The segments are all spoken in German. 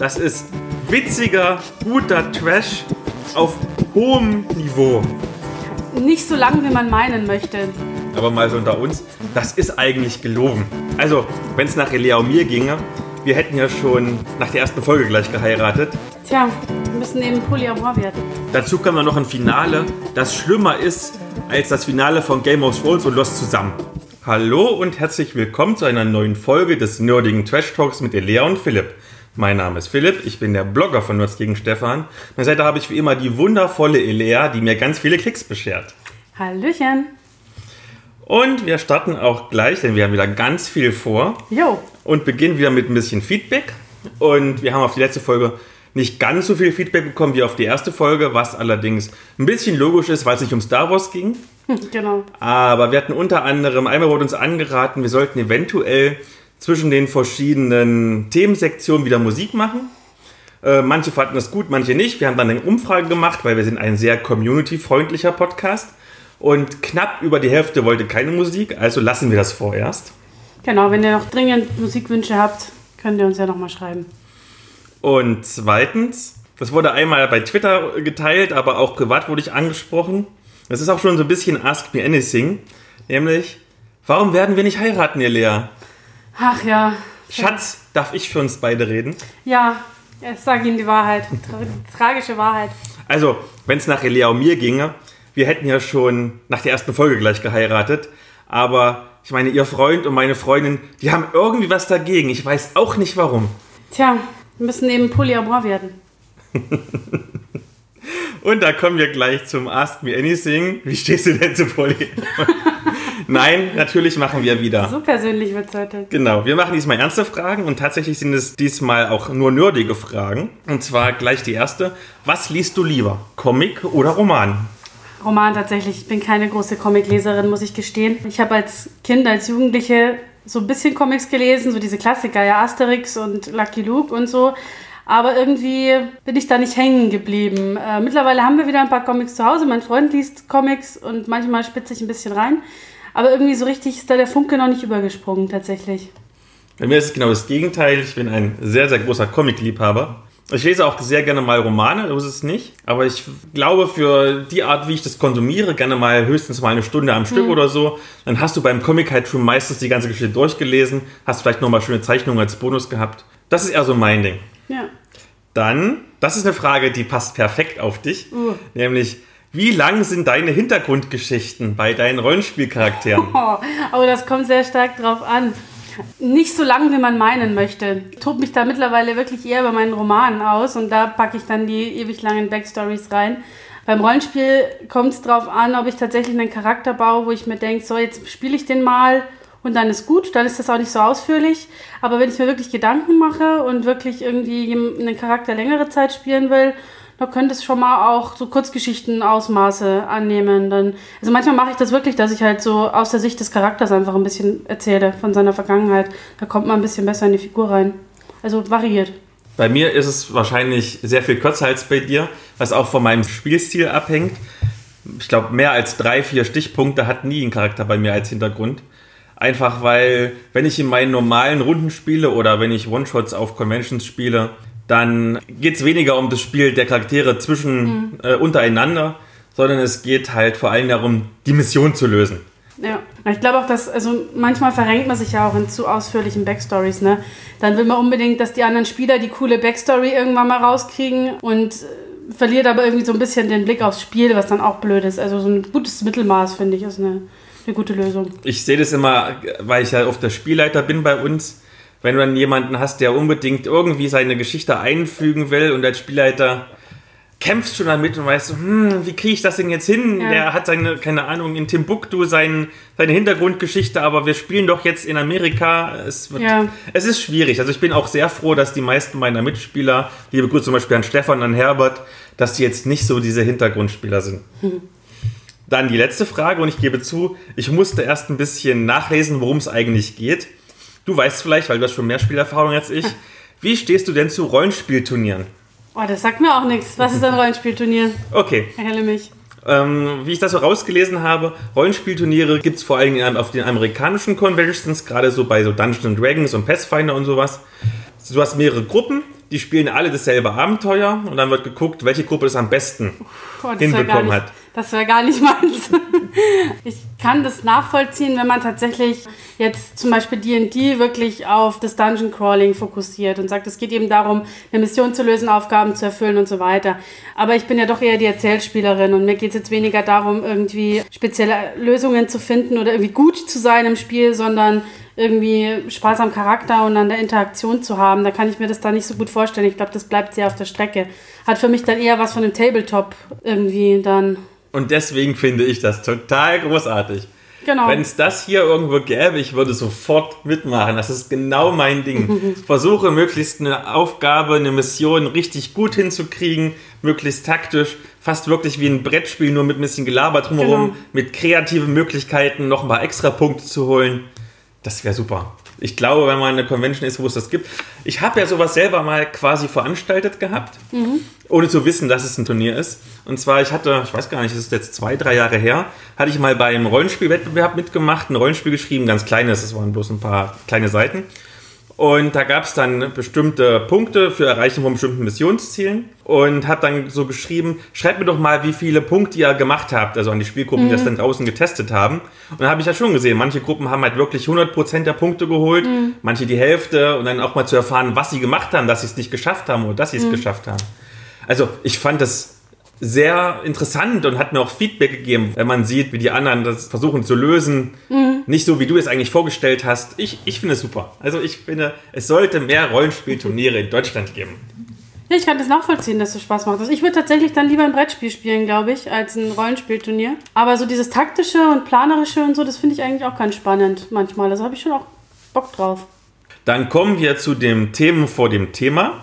Das ist witziger, guter Trash auf hohem Niveau. Nicht so lang, wie man meinen möchte. Aber mal so unter uns, das ist eigentlich gelogen. Also, wenn es nach Elea und mir ginge, wir hätten ja schon nach der ersten Folge gleich geheiratet. Tja, wir müssen eben Polyamor werden. Dazu kommt dann noch ein Finale, das schlimmer ist als das Finale von Game of Thrones und Lost zusammen. Hallo und herzlich willkommen zu einer neuen Folge des nerdigen Trash Talks mit Elea und Philipp. Mein Name ist Philipp, ich bin der Blogger von Nerds gegen Stefan. An meiner Seite habe ich wie immer die wundervolle Elea, die mir ganz viele Klicks beschert. Hallöchen. Und wir starten auch gleich, denn wir haben wieder ganz viel vor. Jo. Und beginnen wieder mit ein bisschen Feedback. Und wir haben auf die letzte Folge nicht ganz so viel Feedback bekommen wie auf die erste Folge, was allerdings ein bisschen logisch ist, weil es nicht um Star Wars ging. Genau. Aber wir hatten unter anderem, einmal wurde uns angeraten, wir sollten eventuell zwischen den verschiedenen Themensektionen wieder Musik machen. Äh, manche fanden das gut, manche nicht. Wir haben dann eine Umfrage gemacht, weil wir sind ein sehr community-freundlicher Podcast. Und knapp über die Hälfte wollte keine Musik, also lassen wir das vorerst. Genau, wenn ihr noch dringend Musikwünsche habt, könnt ihr uns ja nochmal schreiben. Und zweitens, das wurde einmal bei Twitter geteilt, aber auch privat wurde ich angesprochen. Das ist auch schon so ein bisschen Ask Me Anything. Nämlich, warum werden wir nicht heiraten, ihr Lea? Ach ja. Schatz, darf ich für uns beide reden? Ja, ich sage Ihnen die Wahrheit. Tra tragische Wahrheit. Also, wenn es nach Elea und mir ginge, wir hätten ja schon nach der ersten Folge gleich geheiratet. Aber ich meine, ihr Freund und meine Freundin, die haben irgendwie was dagegen. Ich weiß auch nicht warum. Tja, wir müssen eben Polyamor werden. Und da kommen wir gleich zum Ask Me Anything. Wie stehst du denn zu Poly? Nein, natürlich machen wir wieder. So persönlich wird es heute. Genau, wir machen diesmal ernste Fragen und tatsächlich sind es diesmal auch nur nerdige Fragen. Und zwar gleich die erste. Was liest du lieber? Comic oder Roman? Roman tatsächlich. Ich bin keine große Comicleserin, muss ich gestehen. Ich habe als Kind, als Jugendliche so ein bisschen Comics gelesen, so diese Klassiker, ja, Asterix und Lucky Luke und so. Aber irgendwie bin ich da nicht hängen geblieben. Äh, mittlerweile haben wir wieder ein paar Comics zu Hause. Mein Freund liest Comics und manchmal spitze ich ein bisschen rein. Aber irgendwie so richtig ist da der Funke noch nicht übergesprungen, tatsächlich. Bei mir ist es genau das Gegenteil. Ich bin ein sehr, sehr großer Comic-Liebhaber. Ich lese auch sehr gerne mal Romane, so ist es nicht. Aber ich glaube, für die Art, wie ich das konsumiere, gerne mal höchstens mal eine Stunde am Stück Mhm. oder so. Dann hast du beim Comic halt schon meistens die ganze Geschichte durchgelesen, hast vielleicht nochmal schöne Zeichnungen als Bonus gehabt. Das ist eher so mein Ding. Ja. Dann, das ist eine Frage, die passt perfekt auf dich. Uh. Nämlich, wie lang sind deine Hintergrundgeschichten bei deinen Rollenspielcharakteren? Oh, aber das kommt sehr stark drauf an. Nicht so lang, wie man meinen möchte. Ich tob mich da mittlerweile wirklich eher bei meinen Romanen aus und da packe ich dann die ewig langen Backstories rein. Beim Rollenspiel kommt es drauf an, ob ich tatsächlich einen Charakter baue, wo ich mir denke, so jetzt spiele ich den mal und dann ist gut, dann ist das auch nicht so ausführlich. Aber wenn ich mir wirklich Gedanken mache und wirklich irgendwie einen Charakter längere Zeit spielen will, da könnte es schon mal auch so Kurzgeschichten-Ausmaße annehmen. Dann, also manchmal mache ich das wirklich, dass ich halt so aus der Sicht des Charakters einfach ein bisschen erzähle von seiner Vergangenheit. Da kommt man ein bisschen besser in die Figur rein. Also variiert. Bei mir ist es wahrscheinlich sehr viel kürzer als bei dir, was auch von meinem Spielstil abhängt. Ich glaube, mehr als drei, vier Stichpunkte hat nie ein Charakter bei mir als Hintergrund. Einfach weil, wenn ich in meinen normalen Runden spiele oder wenn ich One-Shots auf Conventions spiele, dann geht es weniger um das Spiel der Charaktere zwischen äh, untereinander, sondern es geht halt vor allem darum, die Mission zu lösen. Ja, ich glaube auch, dass, also manchmal verrenkt man sich ja auch in zu ausführlichen Backstories, ne? Dann will man unbedingt, dass die anderen Spieler die coole Backstory irgendwann mal rauskriegen und äh, verliert aber irgendwie so ein bisschen den Blick aufs Spiel, was dann auch blöd ist. Also so ein gutes Mittelmaß, finde ich, ist eine, eine gute Lösung. ich sehe das immer, weil ich ja oft der Spielleiter bin bei uns, wenn du dann jemanden hast, der unbedingt irgendwie seine Geschichte einfügen will und als Spielleiter kämpfst schon damit und weißt hm, wie kriege ich das denn jetzt hin? Ja. Der hat seine, keine Ahnung, in Timbuktu sein, seine Hintergrundgeschichte, aber wir spielen doch jetzt in Amerika. Es, wird, Ja. es ist schwierig. Also ich bin auch sehr froh, dass die meisten meiner Mitspieler, liebe Grüße zum Beispiel an Stefan, an Herbert, dass die jetzt nicht so diese Hintergrundspieler sind. Dann die letzte Frage und ich gebe zu, ich musste erst ein bisschen nachlesen, worum es eigentlich geht. Du weißt vielleicht, weil du hast schon mehr Spielerfahrung als ich. Wie stehst du denn zu Rollenspielturnieren? Oh, das sagt mir auch nichts. Was ist ein Rollenspielturnier? Okay, Erhelle mich. ähm, wie ich das so rausgelesen habe, Rollenspielturniere gibt es vor allem auf den amerikanischen Conventions, gerade so bei so Dungeons and Dragons und Pathfinder und sowas. Du hast mehrere Gruppen, die spielen alle dasselbe Abenteuer und dann wird geguckt, welche Gruppe es am besten das gar hinbekommen hat. Das wäre gar nicht meins. ich kann das nachvollziehen, wenn man tatsächlich jetzt zum Beispiel D&D wirklich auf das Dungeon Crawling fokussiert und sagt, es geht eben darum, eine Mission zu lösen, Aufgaben zu erfüllen und so weiter. Aber ich bin ja doch eher die Erzählspielerin und mir geht es jetzt weniger darum, irgendwie spezielle Lösungen zu finden oder irgendwie gut zu sein im Spiel, sondern irgendwie Spaß am Charakter und an der Interaktion zu haben. Da kann ich mir das da nicht so gut vorstellen. Ich glaube, das bleibt sehr auf der Strecke. Hat für mich dann eher was von einem Tabletop irgendwie dann. Und deswegen finde ich das total großartig. Genau. Wenn es das hier irgendwo gäbe, ich würde sofort mitmachen. Das ist genau mein Ding. Versuche möglichst eine Aufgabe, eine Mission richtig gut hinzukriegen, möglichst taktisch, fast wirklich wie ein Brettspiel, nur mit ein bisschen Gelaber drumherum, Genau. mit kreativen Möglichkeiten noch ein paar extra Punkte zu holen. Das wäre super. Ich glaube, wenn man eine Convention ist, wo es das gibt. Ich habe ja sowas selber mal quasi veranstaltet gehabt, ohne zu wissen, dass es ein Turnier ist. Und zwar, ich hatte, ich weiß gar nicht, das ist jetzt zwei, drei Jahre her, hatte ich mal beim Rollenspielwettbewerb mitgemacht, ein Rollenspiel geschrieben, ganz kleines, das waren bloß ein paar kleine Seiten. Und da gab es dann bestimmte Punkte für Erreichen von bestimmten Missionszielen und hat dann so geschrieben, schreibt mir doch mal, wie viele Punkte ihr gemacht habt, also an die Spielgruppen, die das dann draußen getestet haben. Und dann habe ich ja schon gesehen, manche Gruppen haben halt wirklich 100% der Punkte geholt, manche die Hälfte und dann auch mal zu erfahren, was sie gemacht haben, dass sie es nicht geschafft haben oder dass sie es geschafft haben. Also ich fand das sehr interessant und hat mir auch Feedback gegeben, wenn man sieht, wie die anderen das versuchen zu lösen. Nicht so, wie du es eigentlich vorgestellt hast. Ich, ich finde es super. Also ich finde, es sollte mehr Rollenspielturniere in Deutschland geben. Ja, ich kann das nachvollziehen, dass es Spaß macht. Also ich würde tatsächlich dann lieber ein Brettspiel spielen, glaube ich, als ein Rollenspielturnier. Aber so dieses taktische und planerische und so, das finde ich eigentlich auch ganz spannend manchmal. Also habe ich schon auch Bock drauf. Dann kommen wir zu dem Themen vor dem Thema.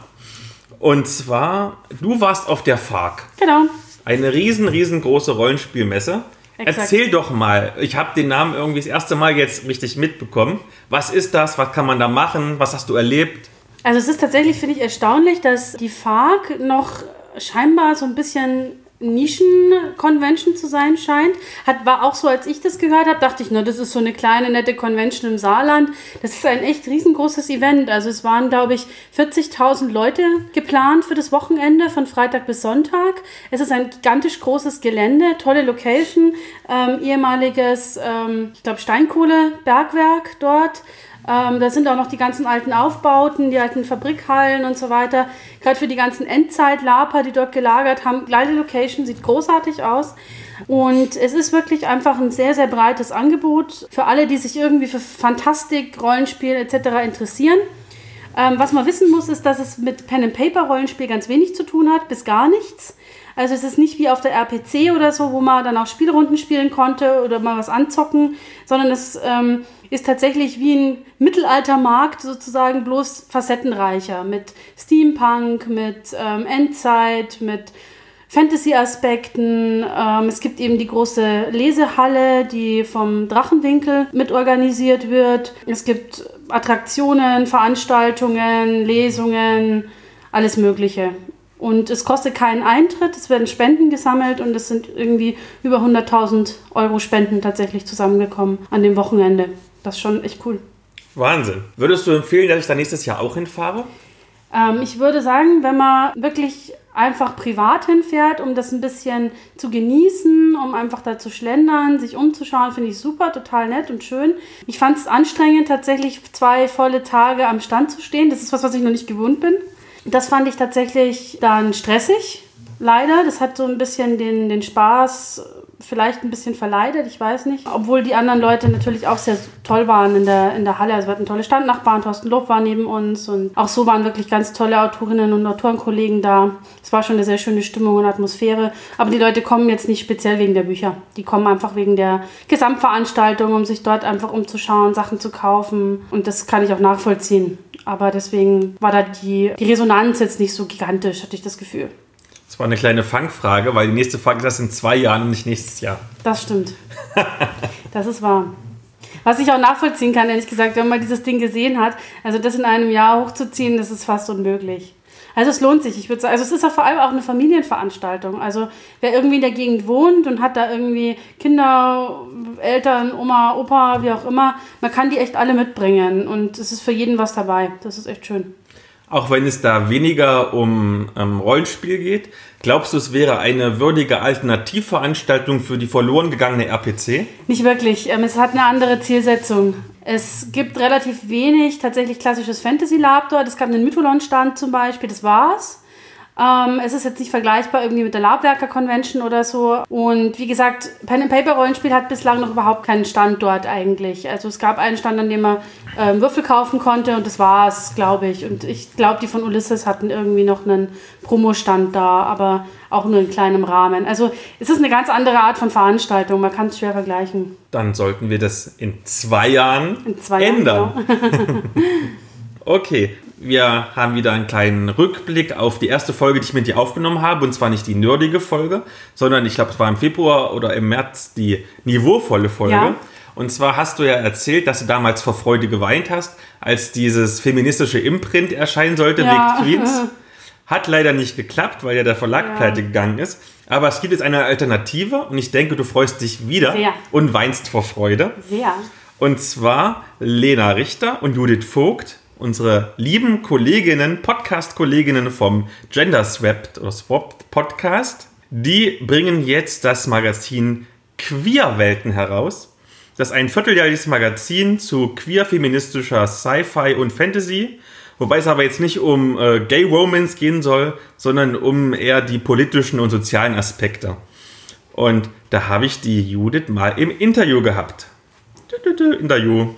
Und zwar, du warst auf der FARC. Genau. Eine riesen, riesengroße Rollenspielmesse. Exakt. Erzähl doch mal, ich habe den Namen irgendwie das erste Mal jetzt richtig mitbekommen. Was ist das? Was kann man da machen? Was hast du erlebt? Also es ist tatsächlich, finde ich, erstaunlich, dass die FARC noch scheinbar so ein bisschen Nischen-Convention zu sein scheint. Hat, war auch so, als ich das gehört habe, dachte ich, na, das ist so eine kleine, nette Convention im Saarland. Das ist ein echt riesengroßes Event. Also es waren, glaube ich, 40.000 Leute geplant für das Wochenende von Freitag bis Sonntag. Es ist ein gigantisch großes Gelände, tolle Location, ähm, ehemaliges, ähm, ich glaube, Steinkohlebergwerk dort. Ähm, da sind auch noch die ganzen alten Aufbauten, die alten Fabrikhallen und so weiter. Gerade für die ganzen Endzeit-Laper, die dort gelagert haben. Gleiche Location, sieht großartig aus. Und es ist wirklich einfach ein sehr, sehr breites Angebot für alle, die sich irgendwie für Fantastik, Rollenspiel etc. interessieren. Ähm, was man wissen muss, ist, dass es mit Pen-and-Paper-Rollenspiel ganz wenig zu tun hat, bis gar nichts. Also es ist nicht wie auf der RPC oder so, wo man dann auch Spielrunden spielen konnte oder mal was anzocken, sondern es ähm, ist tatsächlich wie ein Mittelaltermarkt sozusagen, bloß facettenreicher. Mit Steampunk, mit ähm, Endzeit, mit Fantasy-Aspekten. Ähm, es gibt eben die große Lesehalle, die vom Drachenwinkel mit organisiert wird. Es gibt Attraktionen, Veranstaltungen, Lesungen, alles Mögliche. Und es kostet keinen Eintritt, es werden Spenden gesammelt und es sind irgendwie über 100.000 Euro Spenden tatsächlich zusammengekommen an dem Wochenende. Das ist schon echt cool. Wahnsinn. Würdest du empfehlen, dass ich da nächstes Jahr auch hinfahre? Ähm, ich würde sagen, wenn man wirklich einfach privat hinfährt, um das ein bisschen zu genießen, um einfach da zu schlendern, sich umzuschauen, finde ich super, total nett und schön. Ich fand es anstrengend, tatsächlich zwei volle Tage am Stand zu stehen. Das ist was, was ich noch nicht gewohnt bin. Das fand ich tatsächlich dann stressig, leider. Das hat so ein bisschen den, den Spaß vielleicht ein bisschen verleidet, ich weiß nicht. Obwohl die anderen Leute natürlich auch sehr toll waren in der, in der Halle. Also wir hatten tolle Standnachbarn, Thorsten Lob war neben uns und auch so waren wirklich ganz tolle Autorinnen und Autorenkollegen da. Es war schon eine sehr schöne Stimmung und Atmosphäre. Aber die Leute kommen jetzt nicht speziell wegen der Bücher. Die kommen einfach wegen der Gesamtveranstaltung, um sich dort einfach umzuschauen, Sachen zu kaufen. Und das kann ich auch nachvollziehen. Aber deswegen war da die, die Resonanz jetzt nicht so gigantisch, hatte ich das Gefühl. Das war eine kleine Fangfrage, weil die nächste Frage ist erst in zwei Jahren und nicht nächstes Jahr. Das stimmt. Das ist wahr. Was ich auch nachvollziehen kann, ehrlich gesagt, wenn man dieses Ding gesehen hat, also das in einem Jahr hochzuziehen, das ist fast unmöglich. Also es lohnt sich, ich würde sagen. Also es ist ja vor allem auch eine Familienveranstaltung. Also wer irgendwie in der Gegend wohnt und hat da irgendwie Kinder, Eltern, Oma, Opa, wie auch immer, man kann die echt alle mitbringen und es ist für jeden was dabei. Das ist echt schön. Auch wenn es da weniger um ähm, Rollenspiel geht, glaubst du, es wäre eine würdige Alternativveranstaltung für die verloren gegangene RPC? Nicht wirklich. Ähm, es hat eine andere Zielsetzung. Es gibt relativ wenig tatsächlich klassisches Fantasy Lab dort. Es gab einen Mytholon-Stand zum Beispiel, das war's. Ähm, es ist jetzt nicht vergleichbar irgendwie mit der Labwerker Convention oder so. Und wie gesagt, Pen and Paper Rollenspiel hat bislang noch überhaupt keinen Stand dort eigentlich. Also es gab einen Stand, an dem man ähm, Würfel kaufen konnte und das war es, glaube ich. Und ich glaube, die von Ulysses hatten irgendwie noch einen Promo-Stand da, aber auch nur in kleinem Rahmen. Also es ist eine ganz andere Art von Veranstaltung. Man kann es schwer vergleichen. Dann sollten wir das in zwei Jahren in zwei ändern. Jahren, genau. okay, wir haben wieder einen kleinen Rückblick auf die erste Folge, die ich mit dir aufgenommen habe. Und zwar nicht die nerdige Folge, sondern ich glaube, es war im Februar oder im März die niveauvolle Folge. Ja. Und zwar hast du ja erzählt, dass du damals vor Freude geweint hast, als dieses feministische Imprint erscheinen sollte, ja. Big Tweets. Hat leider nicht geklappt, weil ja der Verlag ja. pleite gegangen ist. Aber es gibt jetzt eine Alternative und ich denke, du freust dich wieder Sehr. und weinst vor Freude. Sehr. Und zwar Lena Richter und Judith Vogt unsere lieben Kolleginnen, Podcast-Kolleginnen vom Gender Swapped oder Swapped Podcast, die bringen jetzt das Magazin Queer-Welten heraus. Das ist ein vierteljähriges Magazin zu queer-feministischer Sci-Fi und Fantasy, wobei es aber jetzt nicht um äh, Gay Romance gehen soll, sondern um eher die politischen und sozialen Aspekte. Und da habe ich die Judith mal im Interview gehabt. Interview.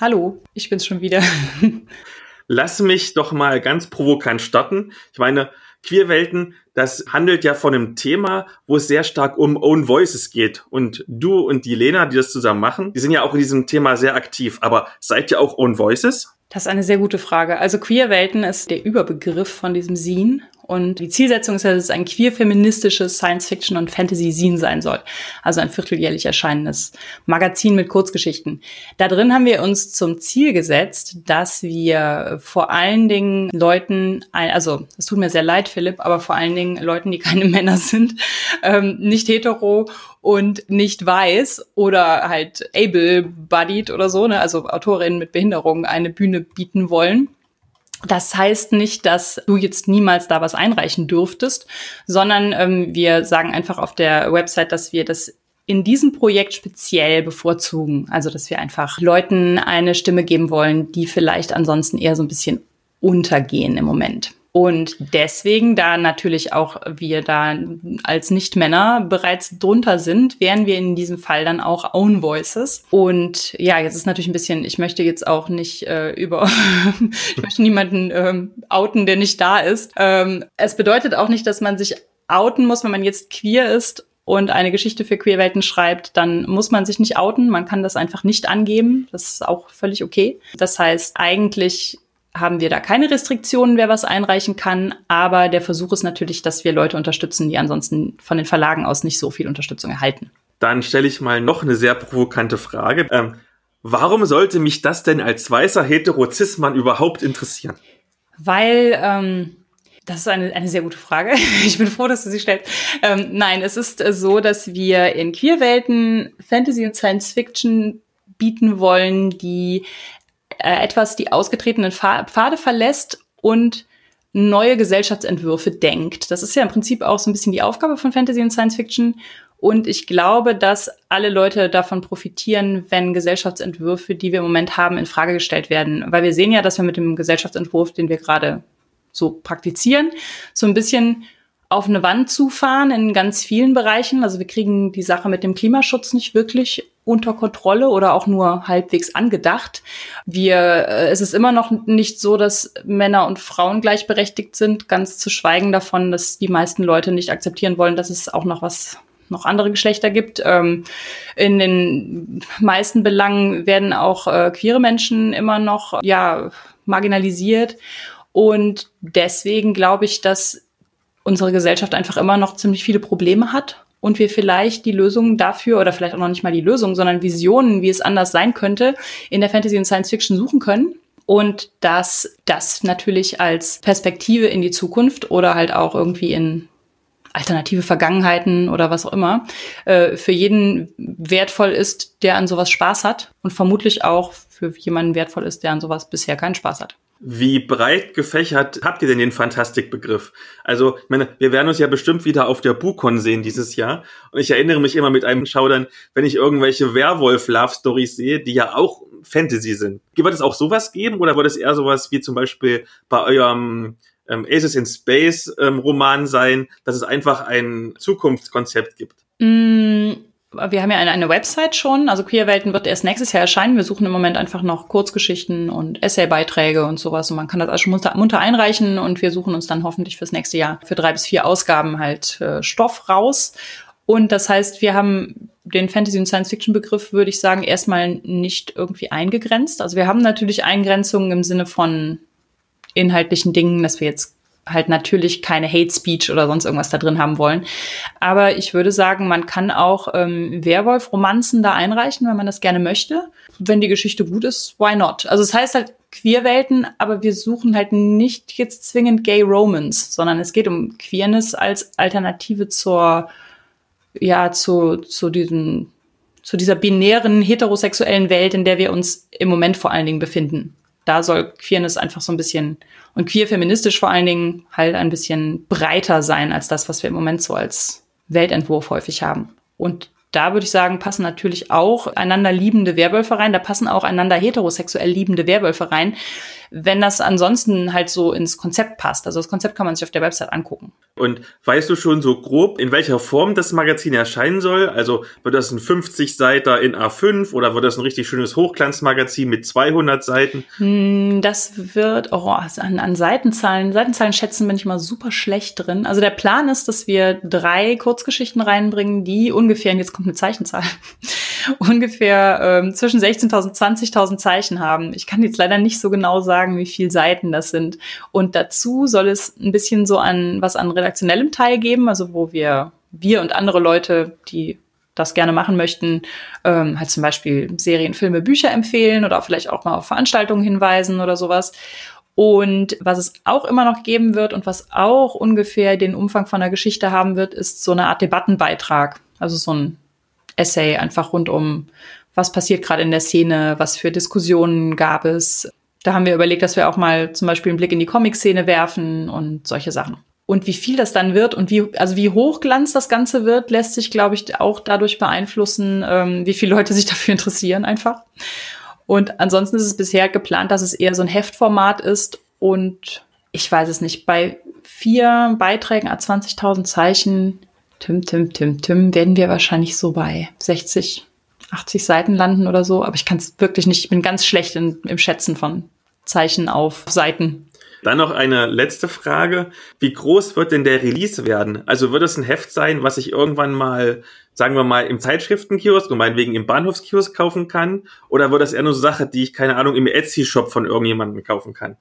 Hallo, ich bin's schon wieder. Lass mich doch mal ganz provokant starten. Ich meine, Queerwelten, das handelt ja von einem Thema, wo es sehr stark um Own Voices geht. Und du und die Lena, die das zusammen machen, die sind ja auch in diesem Thema sehr aktiv. Aber seid ihr auch Own Voices? Das ist eine sehr gute Frage. Also Queerwelten ist der Überbegriff von diesem Scene und die Zielsetzung ist ja, dass es ein queer-feministisches Science-Fiction- und Fantasy-Scene sein soll. Also ein vierteljährlich erscheinendes Magazin mit Kurzgeschichten. Da drin haben wir uns zum Ziel gesetzt, dass wir vor allen Dingen Leuten, also es tut mir sehr leid, Philipp, aber vor allen Dingen Leuten, die keine Männer sind, ähm, nicht hetero und nicht weiß oder halt able-bodied oder so, ne, also Autorinnen mit Behinderung eine Bühne bieten wollen. Das heißt nicht, dass du jetzt niemals da was einreichen dürftest, sondern ähm, wir sagen einfach auf der Website, dass wir das in diesem Projekt speziell bevorzugen. Also, dass wir einfach Leuten eine Stimme geben wollen, die vielleicht ansonsten eher so ein bisschen untergehen im Moment. Und deswegen, da natürlich auch wir da als Nicht-Männer bereits drunter sind, wären wir in diesem Fall dann auch Own Voices. Und ja, jetzt ist natürlich ein bisschen, ich möchte jetzt auch nicht äh, über, ich möchte niemanden ähm, outen, der nicht da ist. Ähm, es bedeutet auch nicht, dass man sich outen muss, wenn man jetzt queer ist und eine Geschichte für Queerwelten schreibt, dann muss man sich nicht outen. Man kann das einfach nicht angeben. Das ist auch völlig okay. Das heißt, eigentlich haben wir da keine Restriktionen, wer was einreichen kann. Aber der Versuch ist natürlich, dass wir Leute unterstützen, die ansonsten von den Verlagen aus nicht so viel Unterstützung erhalten. Dann stelle ich mal noch eine sehr provokante Frage. Ähm, warum sollte mich das denn als weißer Heterozismann überhaupt interessieren? Weil, ähm, das ist eine, eine sehr gute Frage. Ich bin froh, dass du sie stellst. Ähm, nein, es ist äh, so, dass wir in Queerwelten Fantasy und Science Fiction bieten wollen, die äh, etwas die ausgetretenen Pfade verlässt und neue Gesellschaftsentwürfe denkt. Das ist ja im Prinzip auch so ein bisschen die Aufgabe von Fantasy und Science Fiction. Und ich glaube, dass alle Leute davon profitieren, wenn Gesellschaftsentwürfe, die wir im Moment haben, in Frage gestellt werden. Weil wir sehen ja, dass wir mit dem Gesellschaftsentwurf, den wir gerade so praktizieren, so ein bisschen auf eine Wand zufahren in ganz vielen Bereichen. Also wir kriegen die Sache mit dem Klimaschutz nicht wirklich unter Kontrolle oder auch nur halbwegs angedacht. Wir, äh, es ist immer noch nicht so, dass Männer und Frauen gleichberechtigt sind, ganz zu schweigen davon, dass die meisten Leute nicht akzeptieren wollen, dass es auch noch was noch andere Geschlechter gibt. Ähm, in den meisten Belangen werden auch äh, queere Menschen immer noch ja marginalisiert und deswegen glaube ich, dass unsere Gesellschaft einfach immer noch ziemlich viele Probleme hat und wir vielleicht die Lösungen dafür oder vielleicht auch noch nicht mal die Lösung, sondern Visionen, wie es anders sein könnte, in der Fantasy und Science Fiction suchen können. Und dass das natürlich als Perspektive in die Zukunft oder halt auch irgendwie in alternative Vergangenheiten oder was auch immer, äh, für jeden wertvoll ist, der an sowas Spaß hat und vermutlich auch für jemanden wertvoll ist, der an sowas bisher keinen Spaß hat. Wie breit gefächert habt ihr denn den Fantastikbegriff? Also, ich meine, wir werden uns ja bestimmt wieder auf der Bukon sehen dieses Jahr. Und ich erinnere mich immer mit einem Schaudern, wenn ich irgendwelche Werwolf-Love-Stories sehe, die ja auch Fantasy sind. Wird es auch sowas geben oder wird es eher sowas wie zum Beispiel bei eurem ähm, Aces in Space ähm, Roman sein, dass es einfach ein Zukunftskonzept gibt? Mm, wir haben ja eine, eine Website schon, also Queerwelten wird erst nächstes Jahr erscheinen. Wir suchen im Moment einfach noch Kurzgeschichten und Essaybeiträge und sowas und man kann das also schon munter, munter einreichen und wir suchen uns dann hoffentlich fürs nächste Jahr für drei bis vier Ausgaben halt äh, Stoff raus. Und das heißt, wir haben den Fantasy- und Science-Fiction-Begriff, würde ich sagen, erstmal nicht irgendwie eingegrenzt. Also wir haben natürlich Eingrenzungen im Sinne von inhaltlichen Dingen, dass wir jetzt halt natürlich keine Hate Speech oder sonst irgendwas da drin haben wollen. Aber ich würde sagen, man kann auch ähm, Werwolf-Romanzen da einreichen, wenn man das gerne möchte. Wenn die Geschichte gut ist, why not? Also es heißt halt Queerwelten, aber wir suchen halt nicht jetzt zwingend Gay Romance, sondern es geht um Queerness als Alternative zur, ja, zu, zu diesen, zu dieser binären heterosexuellen Welt, in der wir uns im Moment vor allen Dingen befinden da soll Queerness einfach so ein bisschen und queer feministisch vor allen Dingen halt ein bisschen breiter sein als das, was wir im Moment so als Weltentwurf häufig haben. Und da würde ich sagen, passen natürlich auch einander liebende Werwölfe rein. Da passen auch einander heterosexuell liebende Werwölfe rein wenn das ansonsten halt so ins Konzept passt. Also das Konzept kann man sich auf der Website angucken. Und weißt du schon so grob, in welcher Form das Magazin erscheinen soll? Also wird das ein 50-Seiter in A5 oder wird das ein richtig schönes Hochglanzmagazin mit 200 Seiten? Hm, das wird, oh, an, an Seitenzahlen, Seitenzahlen schätzen bin ich mal super schlecht drin. Also der Plan ist, dass wir drei Kurzgeschichten reinbringen, die ungefähr, und jetzt kommt eine Zeichenzahl, ungefähr ähm, zwischen 16.000 und 20.000 Zeichen haben. Ich kann jetzt leider nicht so genau sagen, wie viele Seiten das sind. Und dazu soll es ein bisschen so an was an redaktionellem Teil geben, also wo wir wir und andere Leute, die das gerne machen möchten, ähm, halt zum Beispiel Serien, Filme, Bücher empfehlen oder vielleicht auch mal auf Veranstaltungen hinweisen oder sowas. Und was es auch immer noch geben wird und was auch ungefähr den Umfang von der Geschichte haben wird, ist so eine Art Debattenbeitrag. Also so ein Essay einfach rund um, was passiert gerade in der Szene, was für Diskussionen gab es. Da haben wir überlegt, dass wir auch mal zum Beispiel einen Blick in die Comic-Szene werfen und solche Sachen. Und wie viel das dann wird und wie, also wie hochglanz das Ganze wird, lässt sich, glaube ich, auch dadurch beeinflussen, ähm, wie viele Leute sich dafür interessieren einfach. Und ansonsten ist es bisher geplant, dass es eher so ein Heftformat ist und ich weiß es nicht, bei vier Beiträgen a 20.000 Zeichen Tim, Tim, Tim, Tim, werden wir wahrscheinlich so bei 60, 80 Seiten landen oder so. Aber ich kann es wirklich nicht, ich bin ganz schlecht in, im Schätzen von Zeichen auf Seiten. Dann noch eine letzte Frage. Wie groß wird denn der Release werden? Also wird es ein Heft sein, was ich irgendwann mal, sagen wir mal, im Zeitschriftenkiosk und meinetwegen im Bahnhofskiosk kaufen kann? Oder wird das eher nur so Sache, die ich, keine Ahnung, im Etsy-Shop von irgendjemandem kaufen kann?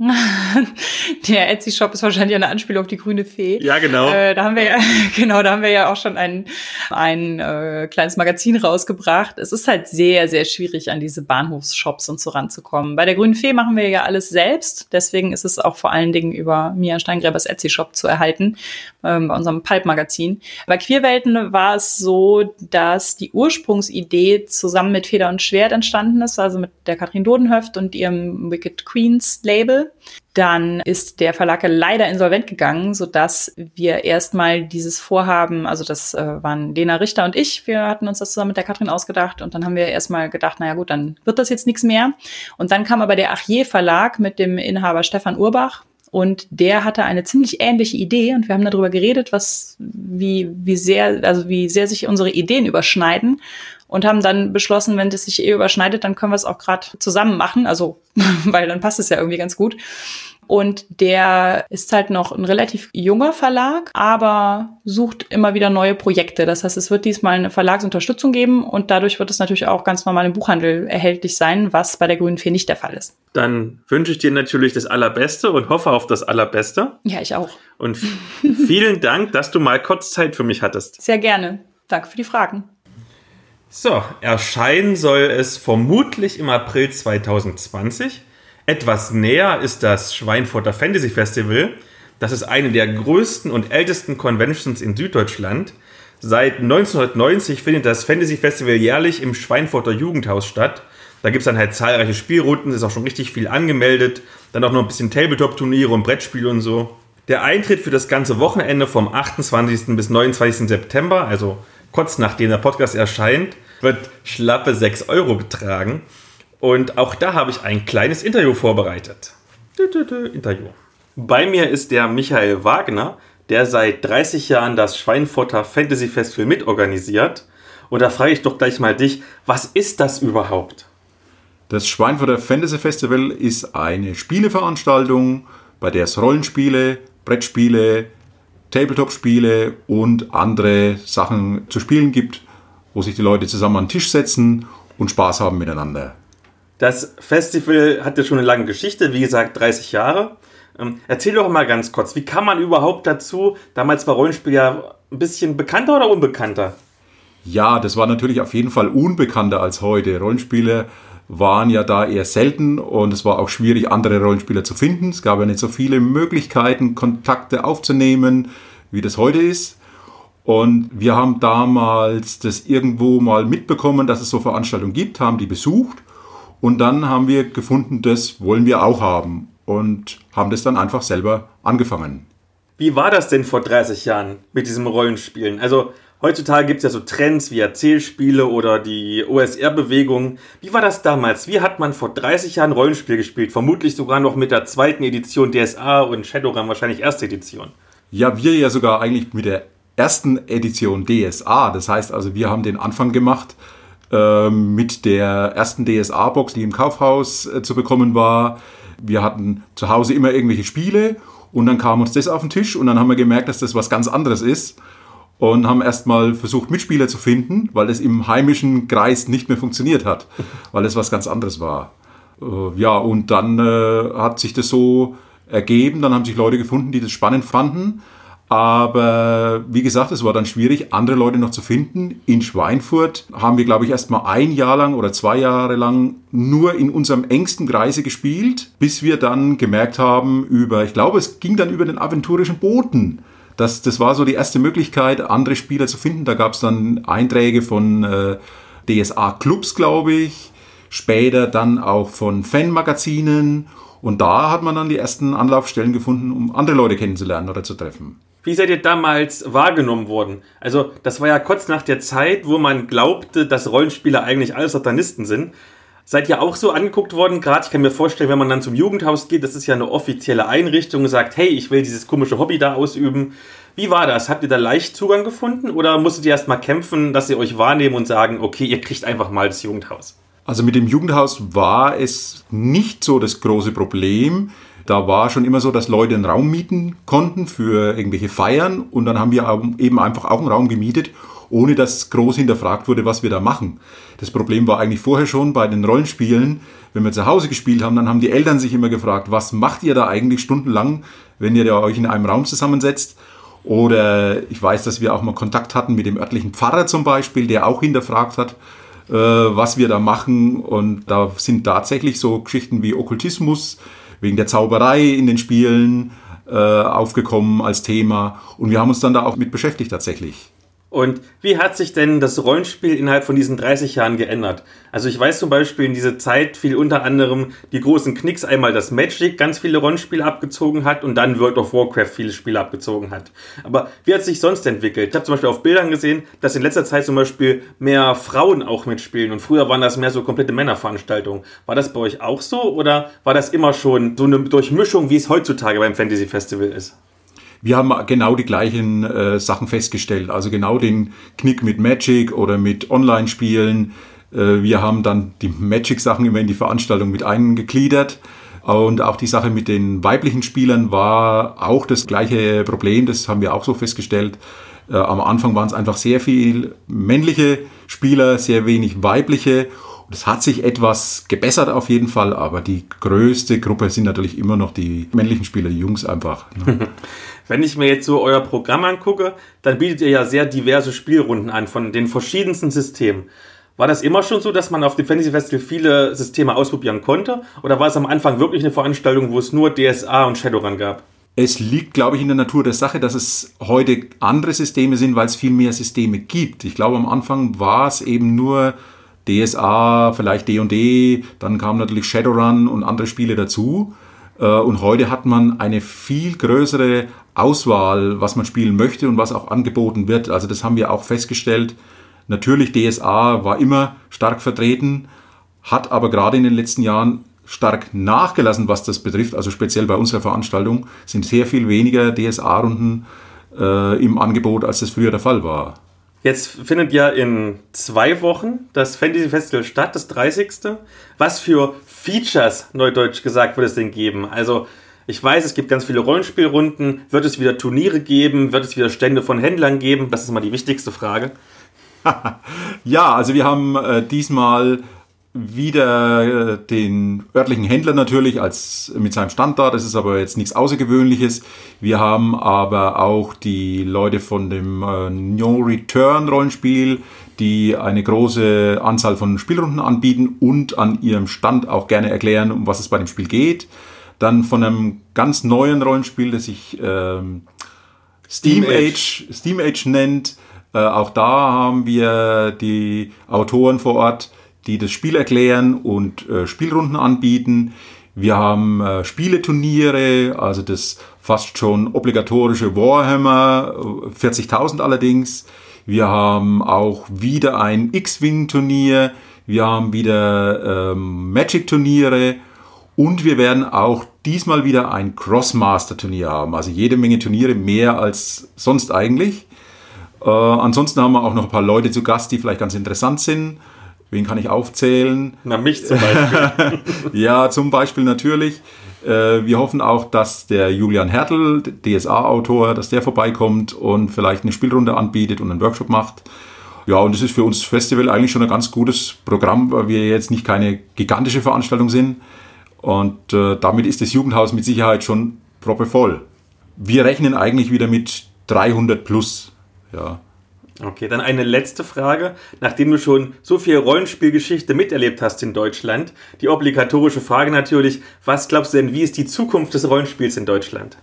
Der Etsy-Shop ist wahrscheinlich eine Anspielung auf die grüne Fee. Ja, genau. Äh, da haben wir ja, genau, da haben wir ja auch schon ein, ein äh, kleines Magazin rausgebracht. Es ist halt sehr, sehr schwierig, an diese Bahnhofsshops und so ranzukommen. Bei der grünen Fee machen wir ja alles selbst. Deswegen ist es auch vor allen Dingen über Mia Steingräbers Etsy-Shop zu erhalten, ähm, bei unserem Pulp-Magazin. Bei Queerwelten war es so, dass die Ursprungsidee zusammen mit Feder und Schwert entstanden ist, also mit der Katrin Dodenhöft und ihrem Wicked Queens Label. Dann ist der Verlag leider insolvent gegangen, so dass wir erstmal dieses Vorhaben, also das äh, waren Lena Richter und ich, wir hatten uns das zusammen mit der Katrin ausgedacht und dann haben wir erstmal gedacht, naja gut, dann wird das jetzt nichts mehr. Und dann kam aber der Achier Verlag mit dem Inhaber Stefan Urbach und der hatte eine ziemlich ähnliche Idee und wir haben darüber geredet, was, wie, wie sehr, also wie sehr sich unsere Ideen überschneiden und haben dann beschlossen, wenn das sich eh überschneidet, dann können wir es auch gerade zusammen machen, also weil dann passt es ja irgendwie ganz gut. Und der ist halt noch ein relativ junger Verlag, aber sucht immer wieder neue Projekte. Das heißt, es wird diesmal eine Verlagsunterstützung geben und dadurch wird es natürlich auch ganz normal im Buchhandel erhältlich sein, was bei der Grünen Fee nicht der Fall ist. Dann wünsche ich dir natürlich das Allerbeste und hoffe auf das Allerbeste. Ja, ich auch. Und vielen Dank, dass du mal kurz Zeit für mich hattest. Sehr gerne. Danke für die Fragen. So, erscheinen soll es vermutlich im April 2020. Etwas näher ist das Schweinfurter Fantasy Festival. Das ist eine der größten und ältesten Conventions in Süddeutschland. Seit 1990 findet das Fantasy Festival jährlich im Schweinfurter Jugendhaus statt. Da gibt es dann halt zahlreiche Spielrunden, ist auch schon richtig viel angemeldet. Dann auch noch ein bisschen Tabletop-Turniere und Brettspiele und so. Der Eintritt für das ganze Wochenende vom 28. bis 29. September, also kurz nachdem der Podcast erscheint, wird schlappe 6 Euro betragen. Und auch da habe ich ein kleines Interview vorbereitet. Interview. Bei mir ist der Michael Wagner, der seit 30 Jahren das Schweinfurter Fantasy Festival mitorganisiert. Und da frage ich doch gleich mal dich, was ist das überhaupt? Das Schweinfurter Fantasy Festival ist eine Spieleveranstaltung, bei der es Rollenspiele, Brettspiele, Tabletop-Spiele und andere Sachen zu spielen gibt, wo sich die Leute zusammen an den Tisch setzen und Spaß haben miteinander. Das Festival hat ja schon eine lange Geschichte, wie gesagt 30 Jahre. Ähm, erzähl doch mal ganz kurz, wie kam man überhaupt dazu? Damals war Rollenspiel ja ein bisschen bekannter oder unbekannter? Ja, das war natürlich auf jeden Fall unbekannter als heute. Rollenspiele waren ja da eher selten und es war auch schwierig, andere Rollenspieler zu finden. Es gab ja nicht so viele Möglichkeiten, Kontakte aufzunehmen, wie das heute ist. Und wir haben damals das irgendwo mal mitbekommen, dass es so Veranstaltungen gibt, haben die besucht und dann haben wir gefunden, das wollen wir auch haben und haben das dann einfach selber angefangen. Wie war das denn vor 30 Jahren mit diesem Rollenspielen? Also heutzutage gibt es ja so Trends wie Erzählspiele oder die OSR-Bewegung. Wie war das damals? Wie hat man vor 30 Jahren Rollenspiel gespielt? Vermutlich sogar noch mit der zweiten Edition DSA und Shadowrun wahrscheinlich erste Edition. Ja, wir ja sogar eigentlich mit der ersten Edition DSA. Das heißt also, wir haben den Anfang gemacht mit der ersten DSA-Box, die im Kaufhaus äh, zu bekommen war. Wir hatten zu Hause immer irgendwelche Spiele und dann kam uns das auf den Tisch und dann haben wir gemerkt, dass das was ganz anderes ist und haben erstmal versucht, Mitspieler zu finden, weil es im heimischen Kreis nicht mehr funktioniert hat, weil es was ganz anderes war. Äh, ja, und dann äh, hat sich das so ergeben, dann haben sich Leute gefunden, die das spannend fanden aber wie gesagt, es war dann schwierig, andere Leute noch zu finden. In Schweinfurt haben wir, glaube ich, erst mal ein Jahr lang oder zwei Jahre lang nur in unserem engsten Kreise gespielt, bis wir dann gemerkt haben über, ich glaube, es ging dann über den aventurischen Boten. Das, das war so die erste Möglichkeit, andere Spieler zu finden. Da gab es dann Einträge von äh, DSA-Clubs, glaube ich, später dann auch von Fanmagazinen. Und da hat man dann die ersten Anlaufstellen gefunden, um andere Leute kennenzulernen oder zu treffen. Wie seid ihr damals wahrgenommen worden? Also, das war ja kurz nach der Zeit, wo man glaubte, dass Rollenspieler eigentlich alle Satanisten sind. Seid ihr auch so angeguckt worden? Gerade, ich kann mir vorstellen, wenn man dann zum Jugendhaus geht, das ist ja eine offizielle Einrichtung sagt, hey, ich will dieses komische Hobby da ausüben. Wie war das? Habt ihr da leicht Zugang gefunden oder musstet ihr erst mal kämpfen, dass sie euch wahrnehmen und sagen, okay, ihr kriegt einfach mal das Jugendhaus? Also mit dem Jugendhaus war es nicht so das große Problem. Da war schon immer so, dass Leute einen Raum mieten konnten für irgendwelche Feiern und dann haben wir eben einfach auch einen Raum gemietet, ohne dass groß hinterfragt wurde, was wir da machen. Das Problem war eigentlich vorher schon bei den Rollenspielen, wenn wir zu Hause gespielt haben, dann haben die Eltern sich immer gefragt, was macht ihr da eigentlich stundenlang, wenn ihr euch in einem Raum zusammensetzt? Oder ich weiß, dass wir auch mal Kontakt hatten mit dem örtlichen Pfarrer zum Beispiel, der auch hinterfragt hat, äh, was wir da machen. Und da sind tatsächlich so Geschichten wie Okkultismus, wegen der Zauberei in den Spielen äh, aufgekommen als Thema. Und wir haben uns dann da auch mit beschäftigt tatsächlich. Und wie hat sich denn das Rollenspiel innerhalb von diesen 30 Jahren geändert? Also ich weiß zum Beispiel, in dieser Zeit fiel unter anderem die großen Knicks einmal, dass Magic ganz viele Rollenspiele abgezogen hat und dann World of Warcraft viele Spiele abgezogen hat. Aber wie hat sich sonst entwickelt? Ich habe zum Beispiel auf Bildern gesehen, dass in letzter Zeit zum Beispiel mehr Frauen auch mitspielen und früher waren das mehr so komplette Männerveranstaltungen. War das bei euch auch so oder war das immer schon so eine Durchmischung, wie es heutzutage beim Fantasy Festival ist? Wir haben genau die gleichen äh, Sachen festgestellt. Also genau den Knick mit Magic oder mit Online-Spielen. Äh, wir haben dann die Magic-Sachen immer in die Veranstaltung mit eingegliedert. Und auch die Sache mit den weiblichen Spielern war auch das gleiche Problem. Das haben wir auch so festgestellt. Äh, am Anfang waren es einfach sehr viel männliche Spieler, sehr wenig weibliche. Es hat sich etwas gebessert auf jeden Fall, aber die größte Gruppe sind natürlich immer noch die männlichen Spieler, die Jungs einfach. Ne? Wenn ich mir jetzt so euer Programm angucke, dann bietet ihr ja sehr diverse Spielrunden an von den verschiedensten Systemen. War das immer schon so, dass man auf dem Fantasy Festival viele Systeme ausprobieren konnte? Oder war es am Anfang wirklich eine Veranstaltung, wo es nur DSA und Shadowrun gab? Es liegt, glaube ich, in der Natur der Sache, dass es heute andere Systeme sind, weil es viel mehr Systeme gibt. Ich glaube, am Anfang war es eben nur DSA, vielleicht D&D, dann kam natürlich Shadowrun und andere Spiele dazu. Äh, und heute hat man eine viel größere Auswahl, was man spielen möchte und was auch angeboten wird. Also das haben wir auch festgestellt. Natürlich DSA war immer stark vertreten, hat aber gerade in den letzten Jahren stark nachgelassen, was das betrifft. Also speziell bei unserer Veranstaltung sind sehr viel weniger DSA-Runden äh, im Angebot, als das früher der Fall war. Jetzt findet ja in zwei Wochen das Fantasy Festival statt, das 30. Was für Features, neudeutsch gesagt, wird es denn geben? Also, ich weiß, es gibt ganz viele Rollenspielrunden. Wird es wieder Turniere geben? Wird es wieder Stände von Händlern geben? Das ist mal die wichtigste Frage. ja, also wir haben äh, diesmal wieder äh, den örtlichen Händler natürlich als mit seinem Stand da. Das ist aber jetzt nichts Außergewöhnliches. Wir haben aber auch die Leute von dem äh, No Return Rollenspiel, die eine große Anzahl von Spielrunden anbieten und an ihrem Stand auch gerne erklären, um was es bei dem Spiel geht. Dann von einem ganz neuen Rollenspiel, das sich ähm, Steam, Steam Age, Steam Age nennt. Äh, auch da haben wir die Autoren vor Ort die das Spiel erklären und äh, Spielrunden anbieten. Wir haben äh, Spieleturniere, also das fast schon obligatorische Warhammer, 40.000 äh, allerdings. Wir haben auch wieder ein X-Wing-Turnier. Wir haben wieder ähm, Magic-Turniere. Und wir werden auch diesmal wieder ein Crossmaster-Turnier haben. Also jede Menge Turniere, mehr als sonst eigentlich. Äh, ansonsten haben wir auch noch ein paar Leute zu Gast, die vielleicht ganz interessant sind. Wen kann ich aufzählen? Na, mich zum Beispiel. ja, zum Beispiel natürlich. Äh, wir hoffen auch, dass der Julian Hertel, DSA-Autor, dass der vorbeikommt und vielleicht eine Spielrunde anbietet und einen Workshop macht. Ja, und das ist für uns Festival eigentlich schon ein ganz gutes Programm, weil wir jetzt nicht keine gigantische Veranstaltung sind. Und äh, damit ist das Jugendhaus mit Sicherheit schon proppevoll. Wir rechnen eigentlich wieder mit 300 plus. Ja. Okay, dann eine letzte Frage. Nachdem du schon so viel Rollenspielgeschichte miterlebt hast in Deutschland, die obligatorische Frage natürlich, was glaubst du denn, wie ist die Zukunft des Rollenspiels in Deutschland?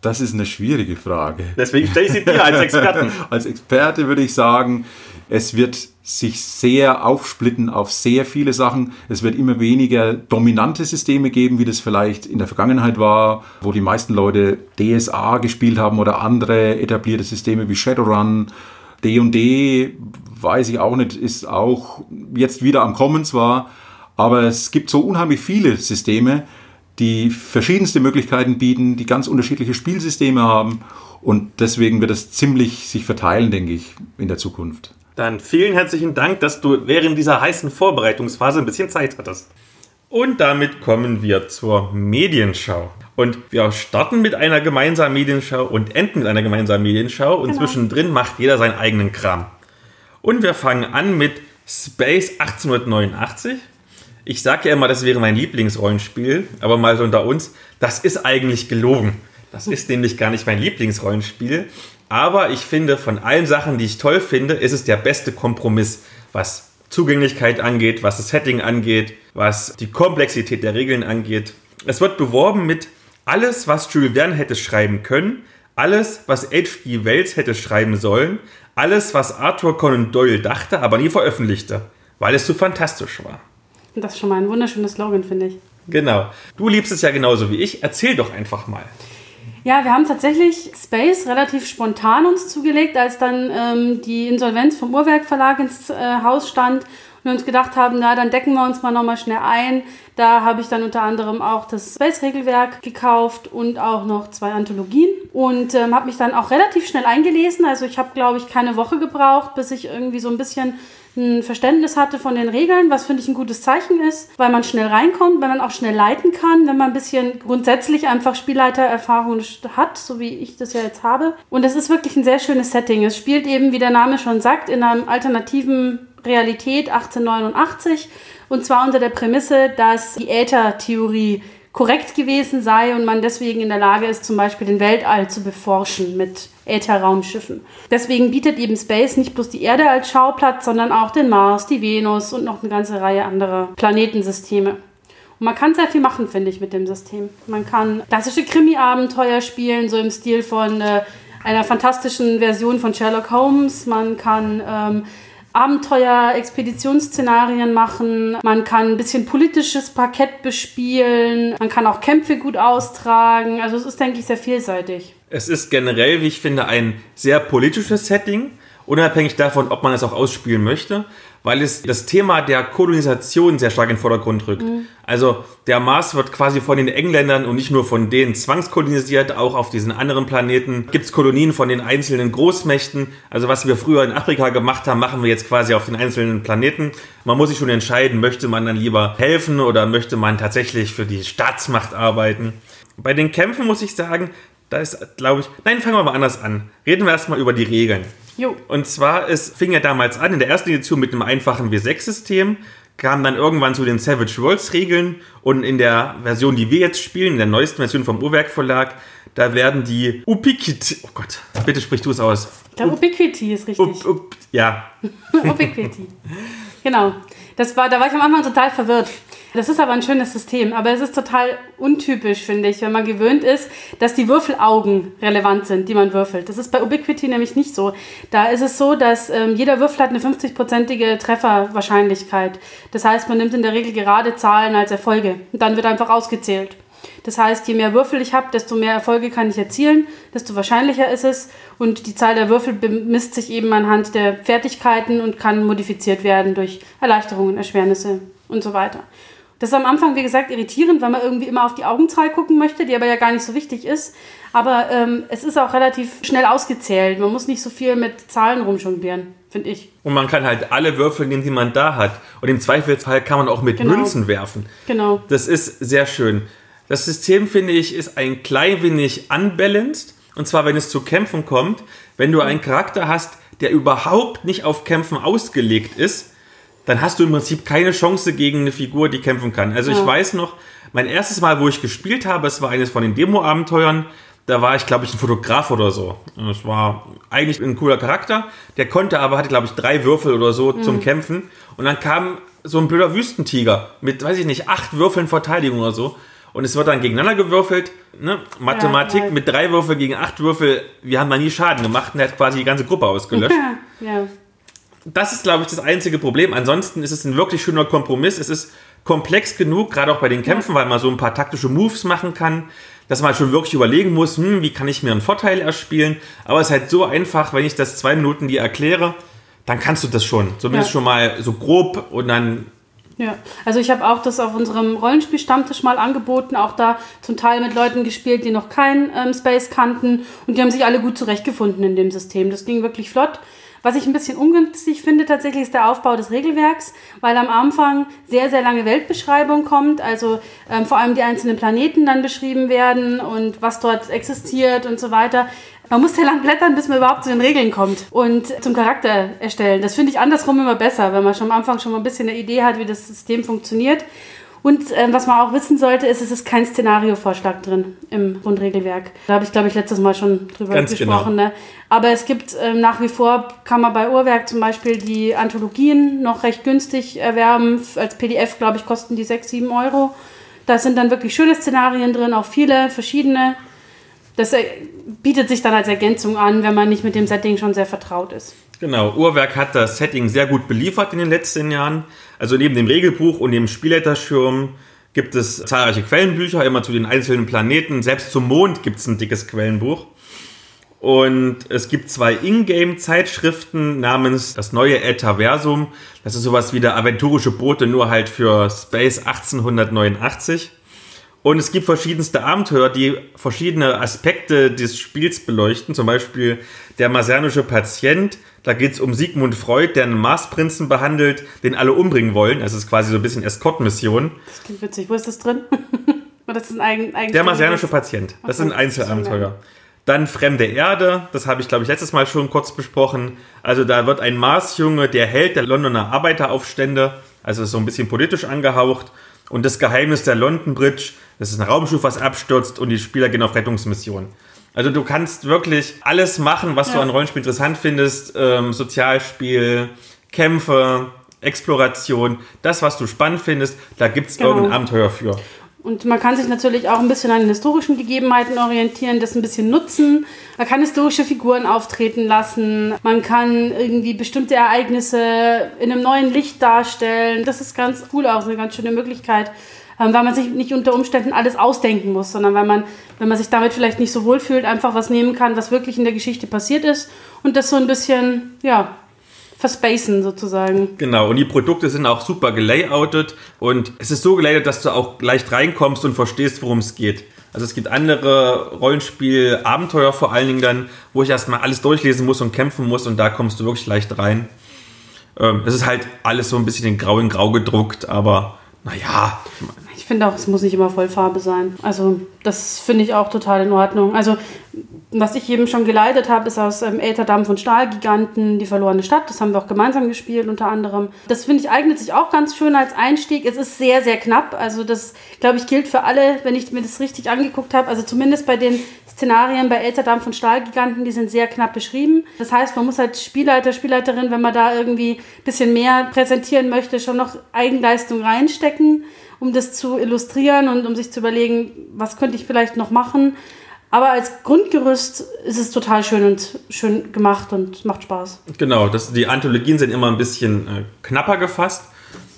Das ist eine schwierige Frage. Deswegen stelle ich sie dir als Experten. als Experte würde ich sagen, es wird sich sehr aufsplitten auf sehr viele Sachen. Es wird immer weniger dominante Systeme geben, wie das vielleicht in der Vergangenheit war, wo die meisten Leute DSA gespielt haben oder andere etablierte Systeme wie Shadowrun D&D, weiß ich auch nicht, ist auch jetzt wieder am Kommen zwar, aber es gibt so unheimlich viele Systeme, die verschiedenste Möglichkeiten bieten, die ganz unterschiedliche Spielsysteme haben und deswegen wird es ziemlich sich verteilen, denke ich, in der Zukunft. Dann vielen herzlichen Dank, dass du während dieser heißen Vorbereitungsphase ein bisschen Zeit hattest. Und damit kommen wir zur Medienschau. Und wir starten mit einer gemeinsamen Medienschau und enden mit einer gemeinsamen Medienschau. Und genau. zwischendrin macht jeder seinen eigenen Kram. Und wir fangen an mit Space 1889. Ich sage ja immer, das wäre mein Lieblingsrollenspiel, aber mal so unter uns, das ist eigentlich gelogen. Das ist nämlich gar nicht mein Lieblingsrollenspiel. Aber ich finde, von allen Sachen, die ich toll finde, ist es der beste Kompromiss, was Zugänglichkeit angeht, was das Setting angeht, was die Komplexität der Regeln angeht. Es wird beworben mit alles, was Jules Verne hätte schreiben können, alles, was H.G. Wells hätte schreiben sollen, alles, was Arthur Conan Doyle dachte, aber nie veröffentlichte, weil es zu fantastisch war. Das ist schon mal ein wunderschönes Slogan, finde ich. Genau. Du liebst es ja genauso wie ich. Erzähl doch einfach mal. Ja, wir haben tatsächlich Space relativ spontan uns zugelegt, als dann ähm, die Insolvenz vom Uhrwerk Verlag ins äh, Haus stand wir uns gedacht haben, na, dann decken wir uns mal nochmal schnell ein. Da habe ich dann unter anderem auch das Space-Regelwerk gekauft und auch noch zwei Anthologien und ähm, habe mich dann auch relativ schnell eingelesen. Also ich habe, glaube ich, keine Woche gebraucht, bis ich irgendwie so ein bisschen ein Verständnis hatte von den Regeln, was finde ich ein gutes Zeichen ist, weil man schnell reinkommt, weil man auch schnell leiten kann, wenn man ein bisschen grundsätzlich einfach Spielleitererfahrung hat, so wie ich das ja jetzt habe. Und es ist wirklich ein sehr schönes Setting. Es spielt eben, wie der Name schon sagt, in einem alternativen Realität 1889 und zwar unter der Prämisse, dass die Äther-Theorie korrekt gewesen sei und man deswegen in der Lage ist, zum Beispiel den Weltall zu beforschen mit Ätherraumschiffen. Deswegen bietet eben Space nicht bloß die Erde als Schauplatz, sondern auch den Mars, die Venus und noch eine ganze Reihe anderer Planetensysteme. Und man kann sehr viel machen, finde ich, mit dem System. Man kann klassische Krimi-Abenteuer spielen, so im Stil von äh, einer fantastischen Version von Sherlock Holmes. Man kann ähm, Abenteuer, Expeditionsszenarien machen, man kann ein bisschen politisches Parkett bespielen, man kann auch Kämpfe gut austragen. Also es ist, denke ich, sehr vielseitig. Es ist generell, wie ich finde, ein sehr politisches Setting, unabhängig davon, ob man es auch ausspielen möchte weil es das Thema der Kolonisation sehr stark in den Vordergrund rückt. Mhm. Also der Mars wird quasi von den Engländern und nicht nur von denen zwangskolonisiert, auch auf diesen anderen Planeten gibt es Kolonien von den einzelnen Großmächten. Also was wir früher in Afrika gemacht haben, machen wir jetzt quasi auf den einzelnen Planeten. Man muss sich schon entscheiden, möchte man dann lieber helfen oder möchte man tatsächlich für die Staatsmacht arbeiten. Bei den Kämpfen muss ich sagen, da ist, glaube ich, nein, fangen wir mal anders an. Reden wir erstmal über die Regeln. Jo. Und zwar, es fing ja damals an in der ersten Edition mit einem einfachen W6-System, kam dann irgendwann zu den Savage Worlds Regeln und in der Version, die wir jetzt spielen, in der neuesten Version vom Uhrwerk Verlag, da werden die Ubiquity, oh Gott, bitte sprich du es aus. Der Ubiquity ist richtig. Up, up, ja. Ubiquity. Genau. Das war, da war ich am Anfang total verwirrt. Das ist aber ein schönes System, aber es ist total untypisch, finde ich, wenn man gewöhnt ist, dass die Würfelaugen relevant sind, die man würfelt. Das ist bei Ubiquity nämlich nicht so. Da ist es so, dass ähm, jeder Würfel hat eine 50-prozentige Trefferwahrscheinlichkeit. Das heißt, man nimmt in der Regel gerade Zahlen als Erfolge und dann wird einfach ausgezählt. Das heißt, je mehr Würfel ich habe, desto mehr Erfolge kann ich erzielen, desto wahrscheinlicher ist es. Und die Zahl der Würfel bemisst sich eben anhand der Fertigkeiten und kann modifiziert werden durch Erleichterungen, Erschwernisse und so weiter. Das ist am Anfang, wie gesagt, irritierend, weil man irgendwie immer auf die Augenzahl gucken möchte, die aber ja gar nicht so wichtig ist. Aber ähm, es ist auch relativ schnell ausgezählt. Man muss nicht so viel mit Zahlen rumjonglieren, finde ich. Und man kann halt alle Würfel nehmen, die man da hat. Und im Zweifelsfall kann man auch mit genau. Münzen werfen. Genau. Das ist sehr schön. Das System, finde ich, ist ein klein wenig unbalanced. Und zwar, wenn es zu Kämpfen kommt, wenn du einen Charakter hast, der überhaupt nicht auf Kämpfen ausgelegt ist, dann hast du im Prinzip keine Chance gegen eine Figur, die kämpfen kann. Also ja. ich weiß noch, mein erstes Mal, wo ich gespielt habe, es war eines von den Demo-Abenteuern, da war ich, glaube ich, ein Fotograf oder so. Es war eigentlich ein cooler Charakter. Der konnte aber, hatte, glaube ich, drei Würfel oder so mhm. zum Kämpfen. Und dann kam so ein blöder Wüstentiger mit, weiß ich nicht, acht Würfeln Verteidigung oder so. Und es wird dann gegeneinander gewürfelt. Ne? Mathematik ja, mit drei Würfel gegen acht Würfel. Wir haben da nie Schaden gemacht und er hat quasi die ganze Gruppe ausgelöscht. ja das ist, glaube ich, das einzige Problem. Ansonsten ist es ein wirklich schöner Kompromiss. Es ist komplex genug, gerade auch bei den Kämpfen, weil man so ein paar taktische Moves machen kann, dass man schon wirklich überlegen muss, hm, wie kann ich mir einen Vorteil erspielen. Aber es ist halt so einfach, wenn ich das zwei Minuten dir erkläre, dann kannst du das schon. Zumindest ja. schon mal so grob und dann ja, also ich habe auch das auf unserem Rollenspiel-Stammtisch mal angeboten, auch da zum Teil mit Leuten gespielt, die noch kein ähm, Space kannten und die haben sich alle gut zurechtgefunden in dem System. Das ging wirklich flott. Was ich ein bisschen ungünstig finde tatsächlich ist der Aufbau des Regelwerks, weil am Anfang sehr, sehr lange Weltbeschreibung kommt, also ähm, vor allem die einzelnen Planeten dann beschrieben werden und was dort existiert und so weiter. Man muss sehr lang blättern, bis man überhaupt zu den Regeln kommt und zum Charakter erstellen. Das finde ich andersrum immer besser, wenn man schon am Anfang schon mal ein bisschen eine Idee hat, wie das System funktioniert. Und äh, was man auch wissen sollte, ist, es ist kein Szenariovorschlag drin im Grundregelwerk. Da habe ich, glaube ich, letztes Mal schon drüber Ganz gesprochen. Genau. Ne? Aber es gibt äh, nach wie vor, kann man bei Uhrwerk zum Beispiel die Anthologien noch recht günstig erwerben. Als PDF, glaube ich, kosten die 6, 7 Euro. Da sind dann wirklich schöne Szenarien drin, auch viele verschiedene. Das äh, bietet sich dann als Ergänzung an, wenn man nicht mit dem Setting schon sehr vertraut ist. Genau, Uhrwerk hat das Setting sehr gut beliefert in den letzten Jahren. Also neben dem Regelbuch und dem Spielleiterschirm gibt es zahlreiche Quellenbücher, immer zu den einzelnen Planeten. Selbst zum Mond gibt es ein dickes Quellenbuch. Und es gibt zwei Ingame-Zeitschriften namens das neue Etaversum. Das ist sowas wie der aventurische Bote, nur halt für Space 1889. Und es gibt verschiedenste Abenteuer, die verschiedene Aspekte des Spiels beleuchten. Zum Beispiel der marsianische Patient. Da geht es um Sigmund Freud, der einen Marsprinzen behandelt, den alle umbringen wollen. Das ist quasi so ein bisschen Escort-Mission. Das klingt witzig. Wo ist das drin? Das ist ein eigen, Der marsianische Patient. Das okay. ist ein Einzelabenteuer. Dann Fremde Erde, das habe ich glaube ich letztes Mal schon kurz besprochen. Also da wird ein Marsjunge der Held der Londoner Arbeiteraufstände, also so ein bisschen politisch angehaucht. Und das Geheimnis der London Bridge, das ist ein Raumschiff, was abstürzt und die Spieler gehen auf Rettungsmission. Also du kannst wirklich alles machen, was ja. du an Rollenspiel interessant findest. Ähm, Sozialspiel, Kämpfe, Exploration, das, was du spannend findest, da gibt es genau. irgendein Abenteuer für. Und man kann sich natürlich auch ein bisschen an den historischen Gegebenheiten orientieren, das ein bisschen nutzen. Man kann historische Figuren auftreten lassen. Man kann irgendwie bestimmte Ereignisse in einem neuen Licht darstellen. Das ist ganz cool auch, eine ganz schöne Möglichkeit, ähm, weil man sich nicht unter Umständen alles ausdenken muss, sondern weil man, wenn man sich damit vielleicht nicht so wohl fühlt, einfach was nehmen kann, was wirklich in der Geschichte passiert ist und das so ein bisschen, ja, verspacen sozusagen. Genau, und die Produkte sind auch super gelayoutet und es ist so gelayoutet, dass du auch leicht reinkommst und verstehst, worum es geht. Also es gibt andere Rollenspiel-Abenteuer vor allen Dingen dann, wo ich erstmal alles durchlesen muss und kämpfen muss und da kommst du wirklich leicht rein. Ähm, es ist halt alles so ein bisschen in Grau in Grau gedruckt, aber naja. Ich finde auch, es muss nicht immer Vollfarbe sein. Also das finde ich auch total in Ordnung. Also was ich eben schon geleitet habe, ist aus ähm, Dampf und Stahlgiganten die verlorene Stadt. Das haben wir auch gemeinsam gespielt unter anderem. Das finde ich eignet sich auch ganz schön als Einstieg. Es ist sehr, sehr knapp. Also das, glaube ich, gilt für alle, wenn ich mir das richtig angeguckt habe. Also zumindest bei den Szenarien bei Dampf und Stahlgiganten, die sind sehr knapp beschrieben. Das heißt, man muss als Spielleiter, Spielleiterin, wenn man da irgendwie ein bisschen mehr präsentieren möchte, schon noch Eigenleistung reinstecken, um das zu illustrieren und um sich zu überlegen, was könnte ich vielleicht noch machen. Aber als Grundgerüst ist es total schön und schön gemacht und macht Spaß. Genau, das, die Anthologien sind immer ein bisschen äh, knapper gefasst.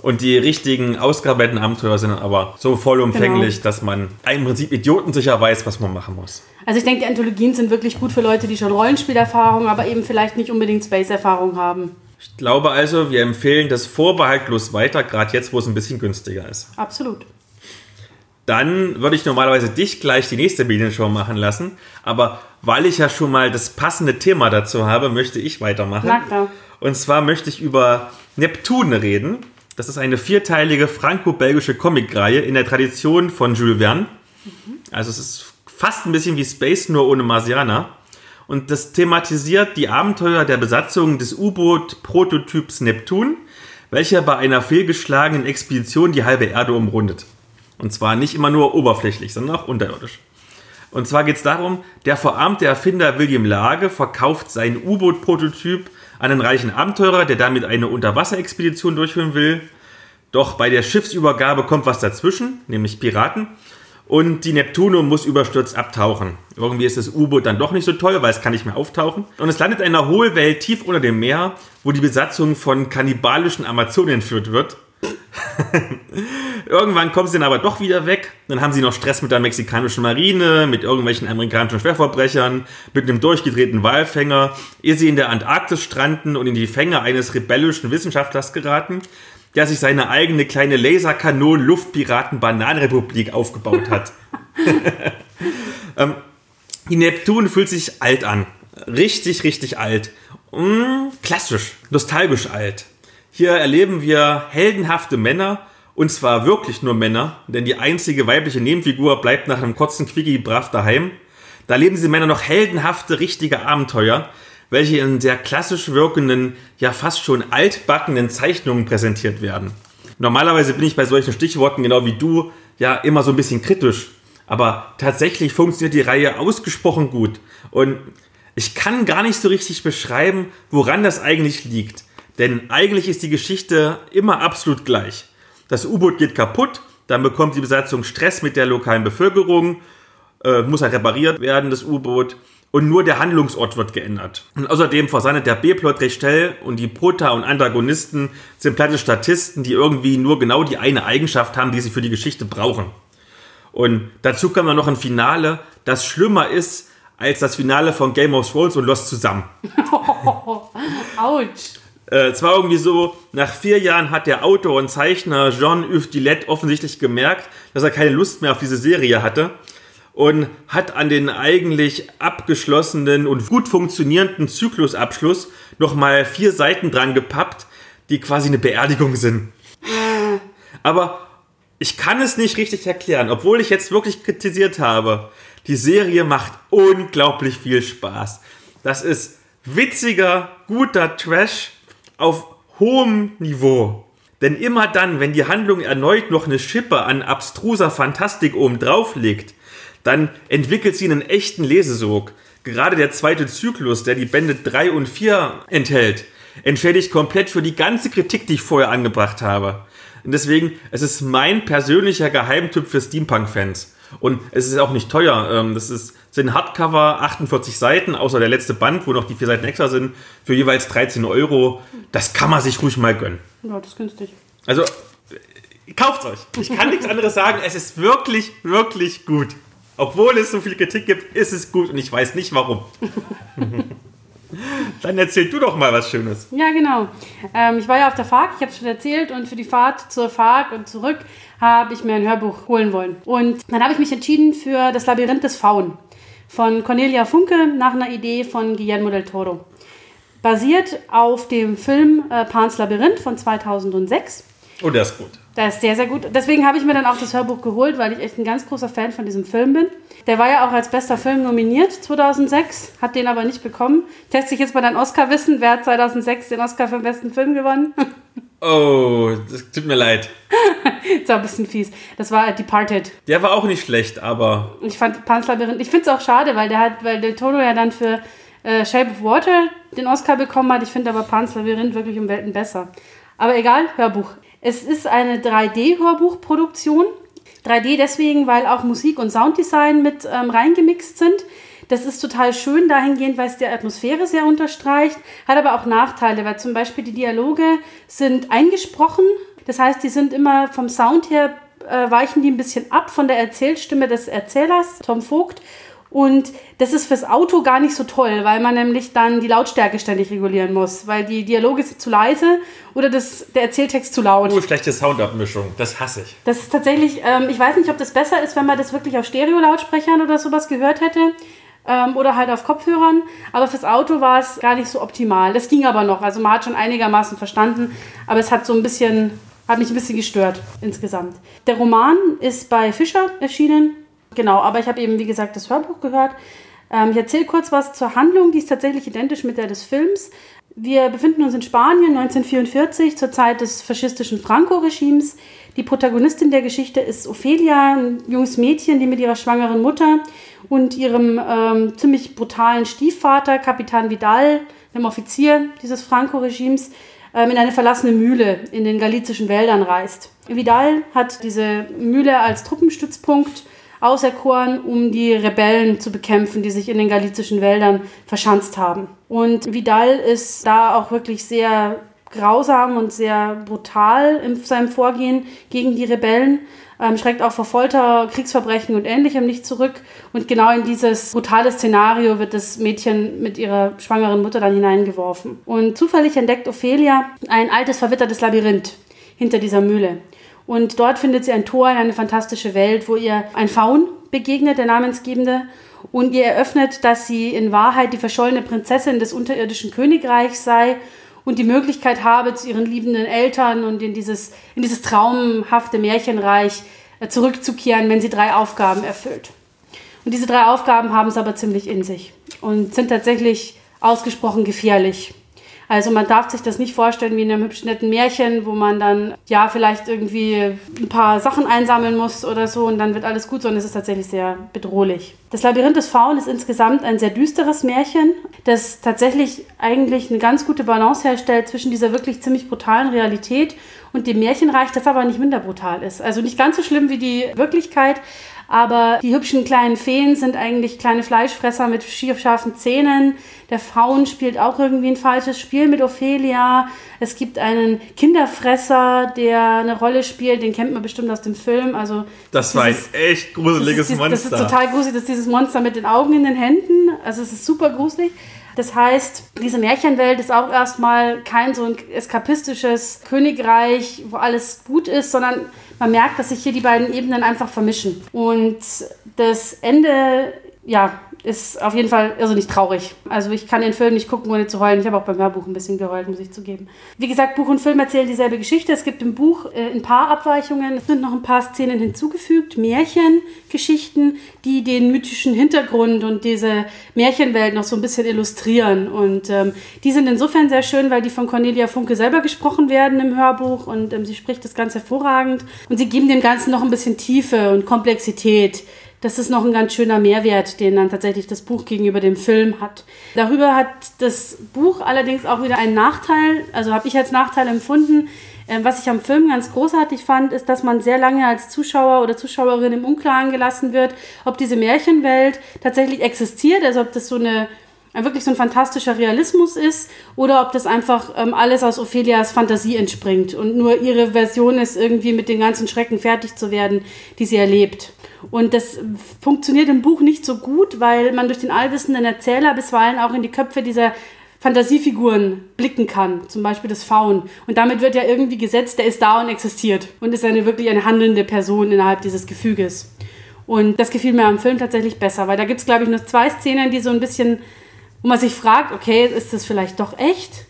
Und die richtigen ausgearbeiteten Abenteuer sind aber so vollumfänglich, genau. dass man im Prinzip idiotensicher weiß, was man machen muss. Also ich denke, die Anthologien sind wirklich gut für Leute, die schon Rollenspielerfahrung, aber eben vielleicht nicht unbedingt Space-Erfahrung haben. Ich glaube also, wir empfehlen das vorbehaltlos weiter, gerade jetzt, wo es ein bisschen günstiger ist. Absolut dann würde ich normalerweise dich gleich die nächste Medienshow machen lassen. Aber weil ich ja schon mal das passende Thema dazu habe, möchte ich weitermachen. Und zwar möchte ich über Neptun reden. Das ist eine vierteilige franco-belgische Comicreihe in der Tradition von Jules Verne. Mhm. Also es ist fast ein bisschen wie Space, nur ohne Marsianer. Und das thematisiert die Abenteuer der Besatzung des U-Boot-Prototyps Neptun, welcher bei einer fehlgeschlagenen Expedition die halbe Erde umrundet. Und zwar nicht immer nur oberflächlich, sondern auch unterirdisch. Und zwar geht es darum, der verarmte Erfinder William Lage verkauft seinen U-Boot-Prototyp an einen reichen Abenteurer, der damit eine Unterwasserexpedition durchführen will. Doch bei der Schiffsübergabe kommt was dazwischen, nämlich Piraten. Und die Neptuno muss überstürzt abtauchen. Irgendwie ist das U-Boot dann doch nicht so toll, weil es kann nicht mehr auftauchen. Und es landet in einer Hohlwelt tief unter dem Meer, wo die Besatzung von kannibalischen Amazonen entführt wird. Irgendwann kommen sie dann aber doch wieder weg. Dann haben sie noch Stress mit der mexikanischen Marine, mit irgendwelchen amerikanischen Schwerverbrechern, mit einem durchgedrehten Walfänger, ehe sie in der Antarktis stranden und in die Fänge eines rebellischen Wissenschaftlers geraten, der sich seine eigene kleine Laserkanon-Luftpiraten-Bananenrepublik aufgebaut hat. ähm, die Neptun fühlt sich alt an. Richtig, richtig alt. Mm, klassisch, nostalgisch alt. Hier erleben wir heldenhafte Männer, und zwar wirklich nur Männer, denn die einzige weibliche Nebenfigur bleibt nach einem kurzen Quickie brav daheim. Da leben diese Männer noch heldenhafte, richtige Abenteuer, welche in sehr klassisch wirkenden, ja fast schon altbackenen Zeichnungen präsentiert werden. Normalerweise bin ich bei solchen Stichworten genau wie du ja immer so ein bisschen kritisch, aber tatsächlich funktioniert die Reihe ausgesprochen gut und ich kann gar nicht so richtig beschreiben, woran das eigentlich liegt. Denn eigentlich ist die Geschichte immer absolut gleich. Das U-Boot geht kaputt, dann bekommt die Besatzung Stress mit der lokalen Bevölkerung, äh, muss halt repariert werden, das U-Boot. Und nur der Handlungsort wird geändert. Und außerdem versandet der B-Plot recht schnell und die Prota und Antagonisten sind platte Statisten, die irgendwie nur genau die eine Eigenschaft haben, die sie für die Geschichte brauchen. Und dazu kommt dann noch ein Finale, das schlimmer ist als das Finale von Game of Thrones und Lost zusammen. Autsch. Äh, es war irgendwie so, nach vier Jahren hat der Autor und Zeichner Jean-Yves Dillet offensichtlich gemerkt, dass er keine Lust mehr auf diese Serie hatte und hat an den eigentlich abgeschlossenen und gut funktionierenden Zyklusabschluss nochmal vier Seiten dran gepappt, die quasi eine Beerdigung sind. Aber ich kann es nicht richtig erklären, obwohl ich jetzt wirklich kritisiert habe. Die Serie macht unglaublich viel Spaß. Das ist witziger, guter Trash auf hohem Niveau. Denn immer dann, wenn die Handlung erneut noch eine Schippe an abstruser Fantastik oben drauf legt, dann entwickelt sie einen echten Lesesog. Gerade der zweite Zyklus, der die Bände 3 und 4 enthält, entschädigt komplett für die ganze Kritik, die ich vorher angebracht habe. Und deswegen, es ist mein persönlicher Geheimtipp für Steampunk-Fans. Und es ist auch nicht teuer. Ähm, Das ist, sind Hardcover, 48 Seiten, außer der letzte Band, wo noch die vier Seiten extra sind, für jeweils 13 Euro. Das kann man sich ruhig mal gönnen. Ja, das ist günstig. Also, kauft's euch. Ich kann nichts anderes sagen. Es ist wirklich, wirklich gut. Obwohl es so viel Kritik gibt, ist es gut und ich weiß nicht warum. Dann erzähl du doch mal was Schönes. Ja, genau. Ähm, ich war ja auf der FARC, ich habe schon erzählt, und für die Fahrt zur FARC und zurück habe ich mir ein Hörbuch holen wollen. Und dann habe ich mich entschieden für Das Labyrinth des Faun von Cornelia Funke nach einer Idee von Guillermo del Toro. Basiert auf dem Film äh, Pans Labyrinth von 2006. Oh, der ist gut. Das ist sehr, sehr gut. Deswegen habe ich mir dann auch das Hörbuch geholt, weil ich echt ein ganz großer Fan von diesem Film bin. Der war ja auch als bester Film nominiert 2006, hat den aber nicht bekommen. Teste ich jetzt mal dein Oscar-Wissen. Wer hat 2006 den Oscar für den besten Film gewonnen? Oh, das tut mir leid. ist auch ein bisschen fies. Das war Departed. Der war auch nicht schlecht, aber Ich fand Pans Labyrinth, ich finde es auch schade, weil der hat, weil Del Toro ja dann für äh, Shape of Water den Oscar bekommen hat. Ich finde aber Pans Labyrinth wirklich um Welten besser. Aber egal, Hörbuch. Es ist eine 3D-Hörbuchproduktion. 3D deswegen, weil auch Musik und Sounddesign mit ähm, reingemixt sind. Das ist total schön dahingehend, weil es die Atmosphäre sehr unterstreicht, hat aber auch Nachteile, weil zum Beispiel die Dialoge sind eingesprochen. Das heißt, die sind immer vom Sound her, äh, weichen die ein bisschen ab von der Erzählstimme des Erzählers, Tom Vogt. Und das ist fürs Auto gar nicht so toll, weil man nämlich dann die Lautstärke ständig regulieren muss, weil die Dialoge sind zu leise oder das, der Erzähltext zu laut. oh, schlechte Soundabmischung. Das hasse ich. Das ist tatsächlich, ähm, ich weiß nicht, ob das besser ist, wenn man das wirklich auf Stereo-Lautsprechern oder sowas gehört hätte ähm, oder halt auf Kopfhörern. Aber fürs Auto war es gar nicht so optimal. Das ging aber noch. Also man hat schon einigermaßen verstanden, aber es hat so ein bisschen, hat mich ein bisschen gestört insgesamt. Der Roman ist bei Fischer erschienen. Genau, aber ich habe eben, wie gesagt, das Hörbuch gehört. Ähm, ich erzähle kurz was zur Handlung, die ist tatsächlich identisch mit der des Films. Wir befinden uns in Spanien 1944 zur Zeit des faschistischen Franco-Regimes. Die Protagonistin der Geschichte ist Ophelia, ein junges Mädchen, die mit ihrer schwangeren Mutter und ihrem ähm, ziemlich brutalen Stiefvater, Kapitan Vidal, dem Offizier dieses Franco-Regimes, ähm, in eine verlassene Mühle in den galizischen Wäldern reist. Vidal hat diese Mühle als Truppenstützpunkt auserkoren, um die Rebellen zu bekämpfen, die sich in den galizischen Wäldern verschanzt haben. Und Vidal ist da auch wirklich sehr grausam und sehr brutal in seinem Vorgehen gegen die Rebellen, ähm, schreckt auch vor Folter, Kriegsverbrechen und Ähnlichem nicht zurück. Und genau in dieses brutale Szenario wird das Mädchen mit ihrer schwangeren Mutter dann hineingeworfen. Und zufällig entdeckt Ophelia ein altes, verwittertes Labyrinth hinter dieser Mühle. Und dort findet sie ein Tor in eine fantastische Welt, wo ihr ein Faun begegnet, der Namensgebende, und ihr eröffnet, dass sie in Wahrheit die verschollene Prinzessin des unterirdischen Königreichs sei und die Möglichkeit habe, zu ihren liebenden Eltern und in dieses, in dieses traumhafte Märchenreich äh, zurückzukehren, wenn sie drei Aufgaben erfüllt. Und diese drei Aufgaben haben es aber ziemlich in sich und sind tatsächlich ausgesprochen gefährlich. Also man darf sich das nicht vorstellen wie in einem hübschen netten Märchen, wo man dann ja vielleicht irgendwie ein paar Sachen einsammeln muss oder so und dann wird alles gut, sondern es ist tatsächlich sehr bedrohlich. Das Labyrinth des Faun ist insgesamt ein sehr düsteres Märchen, das tatsächlich eigentlich eine ganz gute Balance herstellt zwischen dieser wirklich ziemlich brutalen Realität und dem Märchenreich, das aber nicht minder brutal ist. Also nicht ganz so schlimm wie die Wirklichkeit, aber die hübschen kleinen Feen sind eigentlich kleine Fleischfresser mit scharfen Zähnen. Der Faun spielt auch irgendwie ein falsches Spiel mit Ophelia. Es gibt einen Kinderfresser, der eine Rolle spielt. Den kennt man bestimmt aus dem Film. Also Das war ein dieses- echt gruseliges das ist, Monster. Das ist total gruselig, das ist dieses Monster mit den Augen in den Händen. Also es ist super gruselig. Das heißt, diese Märchenwelt ist auch erstmal kein so ein eskapistisches Königreich, wo alles gut ist, sondern man merkt, dass sich hier die beiden Ebenen einfach vermischen. Und das Ende, ja, ist auf jeden Fall irrsinnig traurig. Also ich kann den Film nicht gucken, ohne zu heulen. Ich habe auch beim Hörbuch ein bisschen geheult, muss ich zugeben. Wie gesagt, Buch und Film erzählen dieselbe Geschichte. Es gibt im Buch äh, ein paar Abweichungen. Es sind noch ein paar Szenen hinzugefügt, Märchengeschichten, die den mythischen Hintergrund und diese Märchenwelt noch so ein bisschen illustrieren. Und ähm, die sind insofern sehr schön, weil die von Cornelia Funke selber gesprochen werden im Hörbuch und ähm, sie spricht das ganz hervorragend. Und sie geben dem Ganzen noch ein bisschen Tiefe und Komplexität das ist noch ein ganz schöner Mehrwert, den dann tatsächlich das Buch gegenüber dem Film hat. Darüber hat das Buch allerdings auch wieder einen Nachteil, also habe ich als Nachteil empfunden. Ähm, was ich am Film ganz großartig fand, ist, dass man sehr lange als Zuschauer oder Zuschauerin im Unklaren gelassen wird, ob diese Märchenwelt tatsächlich existiert, also ob das so eine wirklich so ein fantastischer Realismus ist oder ob das einfach ähm, alles aus Ophelias Fantasie entspringt und nur ihre Version ist, irgendwie mit den ganzen Schrecken fertig zu werden, die sie erlebt. Und das funktioniert im Buch nicht so gut, weil man durch den allwissenden Erzähler bisweilen auch in die Köpfe dieser Fantasiefiguren blicken kann, zum Beispiel das Faun. Und damit wird ja irgendwie gesetzt, der ist da und existiert und ist eine wirklich eine handelnde Person innerhalb dieses Gefüges. Und das gefiel mir am Film tatsächlich besser, weil da gibt es, glaube ich, nur zwei Szenen, die so ein bisschen, wo man sich fragt, okay, ist das vielleicht doch echt?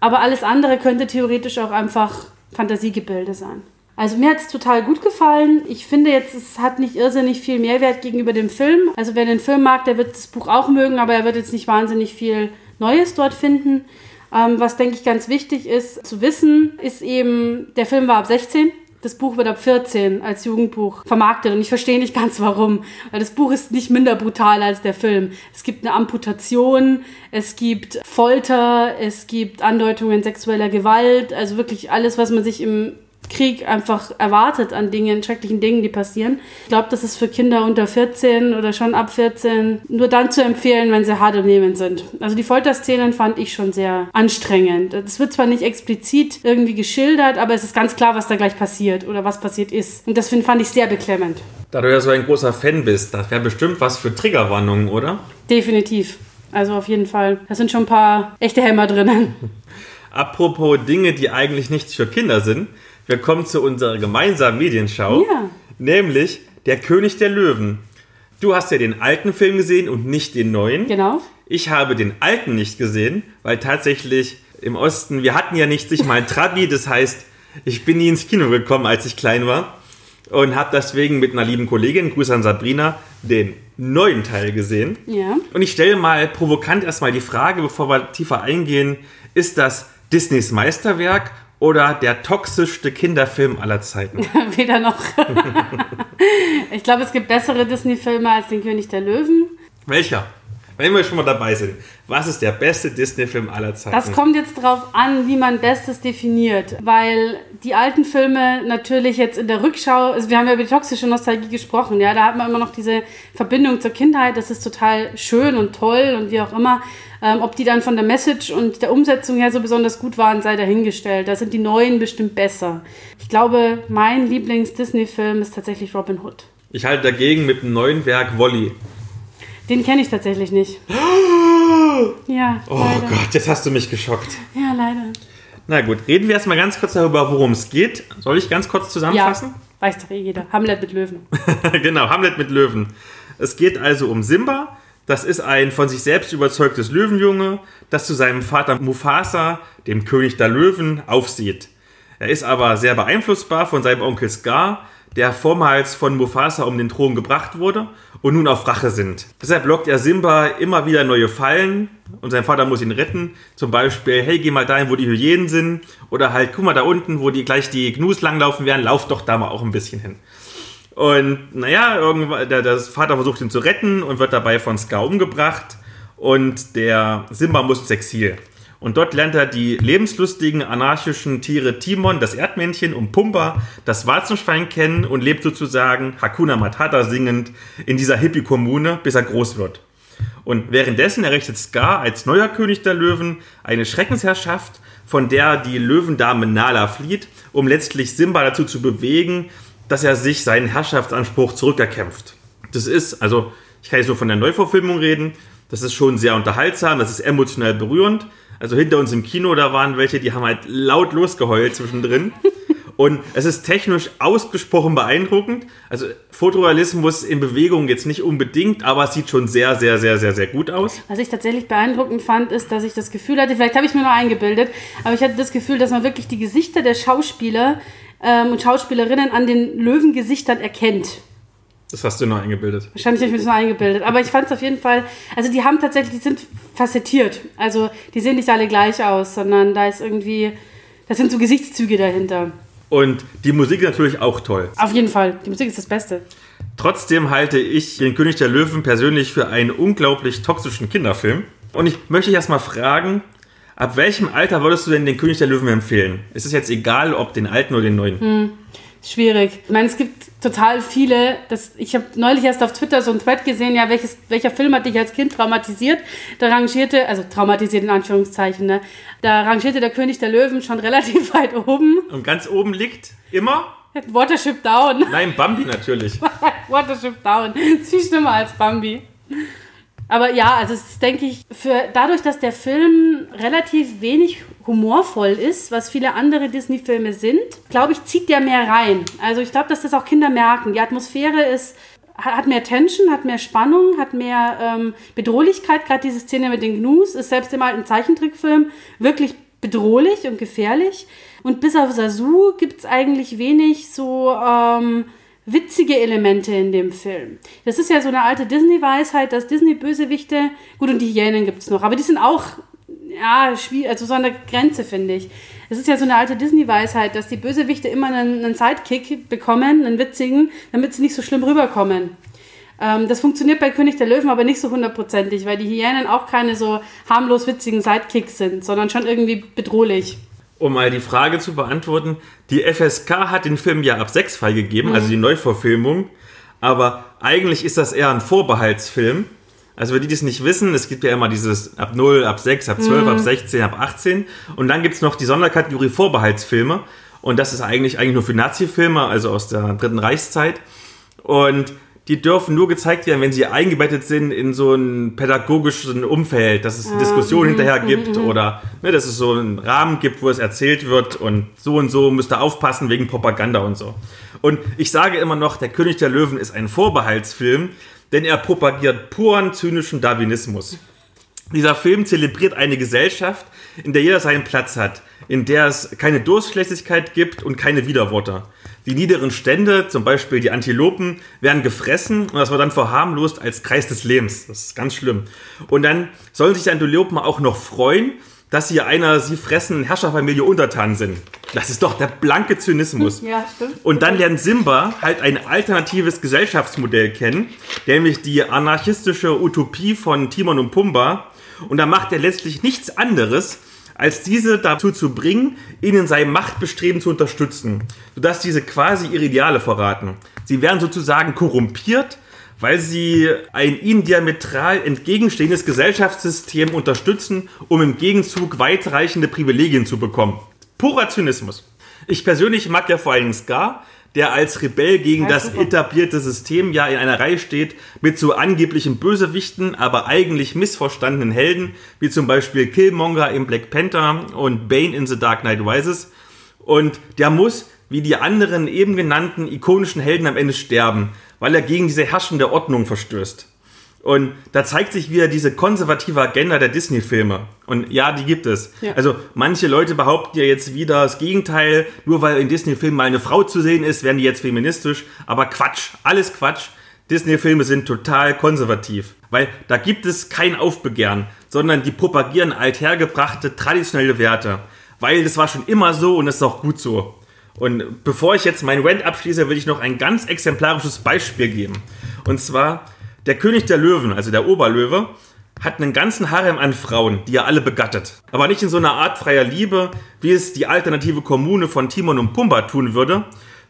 Aber alles andere könnte theoretisch auch einfach Fantasiegebilde sein. Also mir hat es total gut gefallen. Ich finde jetzt, es hat nicht irrsinnig viel Mehrwert gegenüber dem Film. Also wer den Film mag, der wird das Buch auch mögen, aber er wird jetzt nicht wahnsinnig viel Neues dort finden. Ähm, was, denke ich, ganz wichtig ist zu wissen, ist eben, der Film war ab 16. Das Buch wird ab 14 als Jugendbuch vermarktet und ich verstehe nicht ganz warum, weil das Buch ist nicht minder brutal als der Film. Es gibt eine Amputation, es gibt Folter, es gibt Andeutungen sexueller Gewalt, also wirklich alles, was man sich im Krieg einfach erwartet an Dingen, schrecklichen Dingen, die passieren. Ich glaube, das ist für Kinder unter 14 oder schon ab 14 nur dann zu empfehlen, wenn sie hart im Nehmen sind. Also die Folterszenen fand ich schon sehr anstrengend. Es wird zwar nicht explizit irgendwie geschildert, aber es ist ganz klar, was da gleich passiert oder was passiert ist. Und das fand ich sehr beklemmend. Da du ja so ein großer Fan bist, das wäre bestimmt was für Triggerwarnungen, oder? Definitiv. Also auf jeden Fall. Da sind schon ein paar echte Hämmer drinnen. Apropos Dinge, die eigentlich nichts für Kinder sind. Wir kommen zu unserer gemeinsamen Medienschau, Ja. nämlich Der König der Löwen. Du hast ja den alten Film gesehen und nicht den neuen. Genau. Ich habe den alten nicht gesehen, weil tatsächlich im Osten, wir hatten ja nicht sich mal ein Trabi, das heißt, ich bin nie ins Kino gekommen, als ich klein war und habe deswegen mit einer lieben Kollegin, Gruß an Sabrina, den neuen Teil gesehen. Ja. Und ich stelle mal provokant erstmal die Frage, bevor wir tiefer eingehen, ist das Disneys Meisterwerk oder der toxischste Kinderfilm aller Zeiten? Weder noch. ich glaube, es gibt bessere Disney-Filme als den König der Löwen. Welcher? Wenn wir schon mal dabei sind, was ist der beste Disney-Film aller Zeiten? Das kommt jetzt drauf an, wie man Bestes definiert, weil die alten Filme natürlich jetzt in der Rückschau, also wir haben ja über die toxische Nostalgie gesprochen, ja, da hat man immer noch diese Verbindung zur Kindheit, das ist total schön und toll und wie auch immer. Ähm, ob die dann von der Message und der Umsetzung her so besonders gut waren, sei dahingestellt. Da sind die neuen bestimmt besser. Ich glaube, mein Lieblings-Disney-Film ist tatsächlich Robin Hood. ich halte dagegen mit dem neuen Werk Wolli. Den kenne ich tatsächlich nicht. Ja, Oh leider. Gott, jetzt hast du mich geschockt. Ja, leider. Na gut, reden wir erstmal ganz kurz darüber, worum es geht. Soll ich ganz kurz Ja, zusammenfassen? weiß doch eh jeder. Hamlet mit Löwen. genau, Hamlet mit Löwen. Es geht also um Simba. Das ist ein von sich selbst überzeugtes Löwenjunge, das zu seinem Vater Mufasa, dem König der Löwen, aufsieht. Er ist aber sehr beeinflussbar von seinem Onkel Scar, der vormals von Mufasa um den Thron gebracht wurde und nun auf Rache sind. Deshalb lockt er Simba immer wieder neue Fallen und sein Vater muss ihn retten. Zum Beispiel, hey, geh mal dahin, wo die Hyänen sind. Oder halt, guck mal da unten, wo die gleich die Gnus langlaufen werden, lauf doch da mal auch ein bisschen hin. Und naja, irgendwann, der, der Vater versucht ihn zu retten und wird dabei von Scar umgebracht. Und der Simba muss ins Exil. Und dort lernt er die lebenslustigen anarchischen Tiere Timon, das Erdmännchen, und Pumba, das Warzenschwein kennen und lebt sozusagen Hakuna Matata singend in dieser Hippie-Kommune, bis er groß wird. Und währenddessen errichtet Scar als neuer König der Löwen eine Schreckensherrschaft, von der die Löwendame Nala flieht, um letztlich Simba dazu zu bewegen, dass er sich seinen Herrschaftsanspruch zurückerkämpft. Das ist, also ich kann jetzt nur von der Neuverfilmung reden, das ist schon sehr unterhaltsam, das ist emotional berührend. Also hinter uns im Kino, da waren welche, die haben halt laut losgeheult zwischendrin. Und es ist technisch ausgesprochen beeindruckend. Also Fotorealismus in Bewegung jetzt nicht unbedingt, aber es sieht schon sehr, sehr, sehr, sehr, sehr gut aus. Was ich tatsächlich beeindruckend fand, ist, dass ich das Gefühl hatte, vielleicht habe ich mir nur eingebildet, aber ich hatte das Gefühl, dass man wirklich die Gesichter der Schauspieler ähm, und Schauspielerinnen an den Löwengesichtern erkennt. Das hast du noch eingebildet. Wahrscheinlich habe ich mir das nur eingebildet. Aber ich fand es auf jeden Fall, also die haben tatsächlich, die sind facettiert. Also die sehen nicht alle gleich aus, sondern da ist irgendwie, das sind so Gesichtszüge dahinter. Und die Musik ist natürlich auch toll. Auf jeden Fall, die Musik ist das Beste. Trotzdem halte ich den König der Löwen persönlich für einen unglaublich toxischen Kinderfilm. Und ich möchte dich erstmal fragen, ab welchem Alter würdest du denn den König der Löwen empfehlen? Es ist jetzt egal, ob den alten oder den neuen. Hm, schwierig. Ich meine, es gibt total viele. Das, ich habe neulich erst auf Twitter so ein Thread gesehen, ja, welches, welcher Film hat dich als Kind traumatisiert? Da rangierte, also traumatisiert in Anführungszeichen, ne? Da rangierte der König der Löwen schon relativ weit oben. Und ganz oben liegt immer Watership Down. Nein, Bambi natürlich. Watership Down. Das ist viel schlimmer als Bambi. Aber ja, also es ist, denke ich, für, dadurch, dass der Film relativ wenig humorvoll ist, was viele andere Disney-Filme sind, glaube ich, zieht der mehr rein. Also ich glaube, dass das auch Kinder merken. Die Atmosphäre ist, hat mehr Tension, hat mehr Spannung, hat mehr ähm, Bedrohlichkeit. Gerade diese Szene mit den Gnus ist selbst im alten Zeichentrickfilm wirklich bedrohlich und gefährlich. Und bis auf Sasu gibt es eigentlich wenig so ähm, witzige Elemente in dem Film. Das ist ja so eine alte Disney-Weisheit, dass Disney-Bösewichte, gut, und die Hyänen gibt es noch, aber die sind auch, ja, also so an der Grenze, finde ich. Es ist ja so eine alte Disney-Weisheit, dass die Bösewichte immer einen, einen Sidekick bekommen, einen witzigen, damit sie nicht so schlimm rüberkommen. Ähm, das funktioniert bei König der Löwen aber nicht so hundertprozentig, weil die Hyänen auch keine so harmlos witzigen Sidekicks sind, sondern schon irgendwie bedrohlich. Um mal die Frage zu beantworten, die FSK hat den Film ja ab 6 freigegeben, mhm. also die Neuverfilmung, aber eigentlich ist das eher ein Vorbehaltsfilm. Also für die, die es nicht wissen, es gibt ja immer dieses ab 0, ab 6, ab 12, mhm. ab 16, ab 18 und dann gibt es noch die Sonderkategorie Vorbehaltsfilme und das ist eigentlich, eigentlich nur für Nazi-Filme, also aus der Dritten Reichszeit und die dürfen nur gezeigt werden, wenn sie eingebettet sind in so ein pädagogisches Umfeld, dass es eine Diskussion mhm, hinterher gibt mhm. oder ne, dass es so einen Rahmen gibt, wo es erzählt wird und so und so müsst ihr aufpassen wegen Propaganda und so. Und ich sage immer noch, der König der Löwen ist ein Vorbehaltsfilm, denn er propagiert puren zynischen Darwinismus. Dieser Film zelebriert eine Gesellschaft, in der jeder seinen Platz hat, in der es keine Durchlässigkeit gibt und keine Widerworte. Die niederen Stände, zum Beispiel die Antilopen, werden gefressen und das wird dann verharmlost als Kreis des Lebens. Das ist ganz schlimm. Und dann sollen sich die Antilopen auch noch freuen, dass sie einer sie fressenden Herrscherfamilie untertan sind. Das ist doch der blanke Zynismus. Ja, stimmt. Und dann lernt Simba halt ein alternatives Gesellschaftsmodell kennen, nämlich die anarchistische Utopie von Timon und Pumba. Und da macht er letztlich nichts anderes, als diese dazu zu bringen, ihn in seinem Machtbestreben zu unterstützen, sodass diese quasi ihre Ideale verraten. Sie werden sozusagen korrumpiert, weil sie ein ihnen diametral entgegenstehendes Gesellschaftssystem unterstützen, um im Gegenzug weitreichende Privilegien zu bekommen. Purer Zynismus. Ich persönlich mag ja vor allem Scar, der als Rebell gegen das etablierte System ja in einer Reihe steht mit so angeblichen Bösewichten, aber eigentlich missverstandenen Helden, wie zum Beispiel Killmonger im Black Panther und Bane in The Dark Knight Rises. Und der muss, wie die anderen eben genannten ikonischen Helden am Ende sterben, weil er gegen diese herrschende Ordnung verstößt. Und da zeigt sich wieder diese konservative Agenda der Disney-Filme. Und ja, die gibt es. Ja. Also manche Leute behaupten ja jetzt wieder das Gegenteil. Nur weil in Disney-Filmen mal eine Frau zu sehen ist, werden die jetzt feministisch. Aber Quatsch, alles Quatsch. Disney-Filme sind total konservativ. Weil da gibt es kein Aufbegehren, sondern die propagieren althergebrachte traditionelle Werte. Weil das war schon immer so und das ist auch gut so. Und bevor ich jetzt meinen Rant abschließe, will ich noch ein ganz exemplarisches Beispiel geben. Und zwar der König der Löwen, also der Oberlöwe, hat einen ganzen Harem an Frauen, die er alle begattet. Aber nicht in so einer Art freier Liebe, wie es die alternative Kommune von Timon und Pumba tun würde,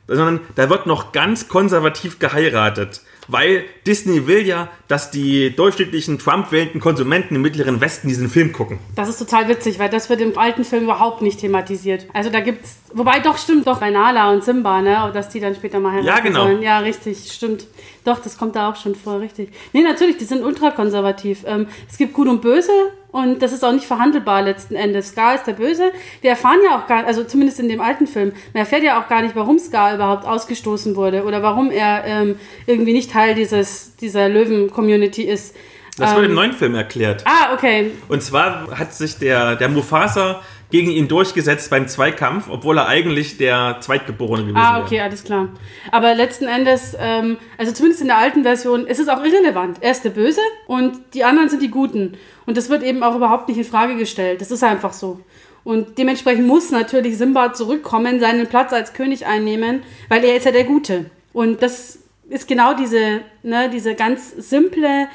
sondern da wird noch ganz konservativ geheiratet weil Disney will ja, dass die durchschnittlichen Trump-wählenden Konsumenten im Mittleren Westen diesen Film gucken. Das ist total witzig, weil das wird im alten Film überhaupt nicht thematisiert. Also da gibt's, wobei doch stimmt doch bei Nala und Simba, ne, dass die dann später mal heiraten Ja, genau. Sollen. Ja, richtig, stimmt. Doch, das kommt da auch schon vor, richtig. Nee, natürlich, die sind ultrakonservativ. Ähm, es gibt Gut und Böse und das ist auch nicht verhandelbar letzten Endes. Scar ist der Böse. Wir erfahren ja auch gar also zumindest in dem alten Film, man erfährt ja auch gar nicht, warum Scar überhaupt ausgestoßen wurde oder warum er ähm, irgendwie nicht Teil dieses, dieser Löwen-Community ist. Das wurde im ähm, neuen Film erklärt. Ah, okay. Und zwar hat sich der, der Mufasa gegen ihn durchgesetzt beim Zweikampf, obwohl er eigentlich der Zweitgeborene gewesen wäre. Ah, okay, wäre. alles klar. Aber letzten Endes, ähm, also zumindest in der alten Version, ist es auch irrelevant. Er ist der Böse und die anderen sind die Guten. Und das wird eben auch überhaupt nicht in Frage gestellt. Das ist einfach so. Und dementsprechend muss natürlich Simba zurückkommen, seinen Platz als König einnehmen, weil er ist ja der Gute. Und das ist genau diese, ne, diese ganz simple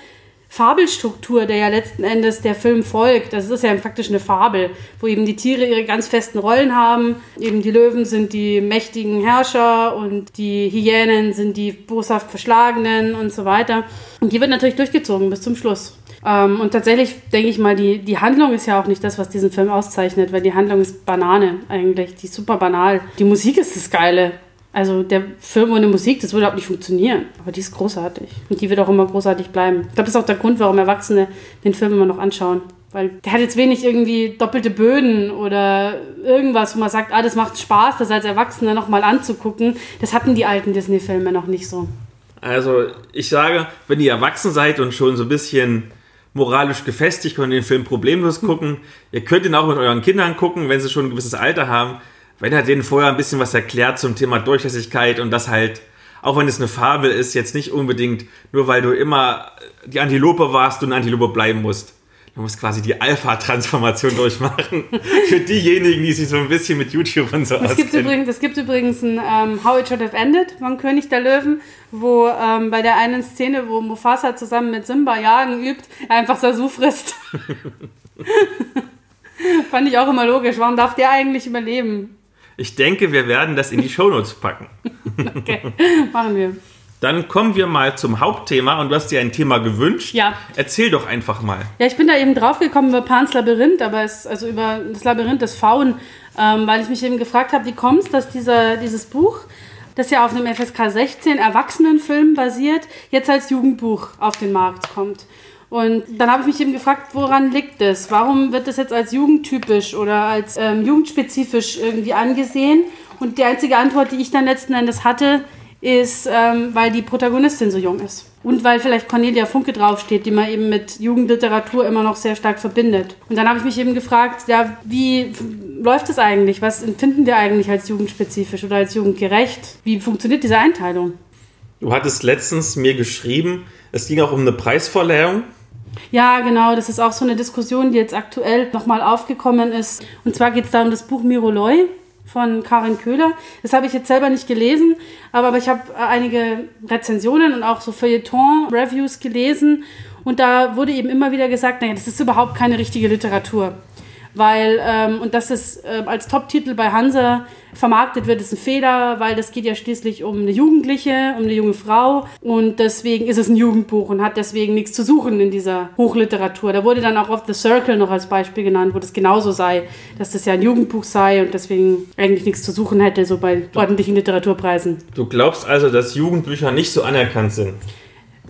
Fabelstruktur, der ja letzten Endes der Film folgt. Das ist ja faktisch eine Fabel, wo eben die Tiere ihre ganz festen Rollen haben. Eben die Löwen sind die mächtigen Herrscher und die Hyänen sind die boshaft Verschlagenen und so weiter. Und die wird natürlich durchgezogen bis zum Schluss. Ähm, und tatsächlich denke ich mal, die, die Handlung ist ja auch nicht das, was diesen Film auszeichnet, weil die Handlung ist Banane eigentlich. Die ist super banal. Die Musik ist das Geile. Also der Film ohne Musik, das würde auch nicht funktionieren. Aber die ist großartig. Und die wird auch immer großartig bleiben. Ich glaube, das ist auch der Grund, warum Erwachsene den Film immer noch anschauen. Weil der hat jetzt wenig irgendwie doppelte Böden oder irgendwas, wo man sagt, ah, das macht Spaß, das als Erwachsene nochmal anzugucken. Das hatten die alten Disney-Filme noch nicht so. Also ich sage, wenn ihr erwachsen seid und schon so ein bisschen moralisch gefestigt, könnt ihr den Film problemlos gucken. Ihr könnt ihn auch mit euren Kindern gucken, wenn sie schon ein gewisses Alter haben wenn er denen vorher ein bisschen was erklärt zum Thema Durchlässigkeit und das halt, auch wenn es eine Fabel ist, jetzt nicht unbedingt, nur weil du immer die Antilope warst, eine Antilope bleiben musst. Du musst quasi die Alpha-Transformation durchmachen. Für diejenigen, die sich so ein bisschen mit YouTube und so es gibt übrigens, Es gibt übrigens ein ähm, How It Should Have Ended von König der Löwen, wo ähm, bei der einen Szene, wo Mufasa zusammen mit Simba jagen übt, er einfach Sasu frisst. Fand ich auch immer logisch. Warum darf der eigentlich überleben? Ich denke, wir werden das in die Shownotes packen. okay, machen wir. Dann kommen wir mal zum Hauptthema und du hast dir ein Thema gewünscht. Ja. Erzähl doch einfach mal. Ja, ich bin da eben draufgekommen über Pans Labyrinth, aber es, also über das Labyrinth des Faun, ähm, weil ich mich eben gefragt habe, wie kommt es, dass dieser, dieses Buch, das ja auf einem FSK 16 Erwachsenenfilm basiert, jetzt als Jugendbuch auf den Markt kommt. Und dann habe ich mich eben gefragt, woran liegt das? Warum wird das jetzt als jugendtypisch oder als ähm, jugendspezifisch irgendwie angesehen? Und die einzige Antwort, die ich dann letzten Endes hatte, ist, ähm, weil die Protagonistin so jung ist. Und weil vielleicht Cornelia Funke draufsteht, die man eben mit Jugendliteratur immer noch sehr stark verbindet. Und dann habe ich mich eben gefragt, ja, wie läuft es eigentlich? Was empfinden wir eigentlich als jugendspezifisch oder als jugendgerecht? Wie funktioniert diese Einteilung? Du hattest letztens mir geschrieben, es ging auch um eine Preisverleihung ja, genau, das ist auch so eine Diskussion, die jetzt aktuell nochmal aufgekommen ist. Und zwar geht es da um das Buch Miroloy von Karin Köhler. Das habe ich jetzt selber nicht gelesen, aber, aber ich habe äh, einige Rezensionen und auch so Feuilleton-Reviews gelesen. Und da wurde eben immer wieder gesagt, naja, das ist überhaupt keine richtige Literatur weil, ähm, und dass es äh, als Top-Titel bei Hansa vermarktet wird, ist ein Fehler, weil das geht ja schließlich um eine Jugendliche, um eine junge Frau und deswegen ist es ein Jugendbuch und hat deswegen nichts zu suchen in dieser Hochliteratur. Da wurde dann auch oft The Circle noch als Beispiel genannt, wo das genauso sei, dass das ja ein Jugendbuch sei und deswegen eigentlich nichts zu suchen hätte, so bei ordentlichen Literaturpreisen. Du glaubst also, dass Jugendbücher nicht so anerkannt sind?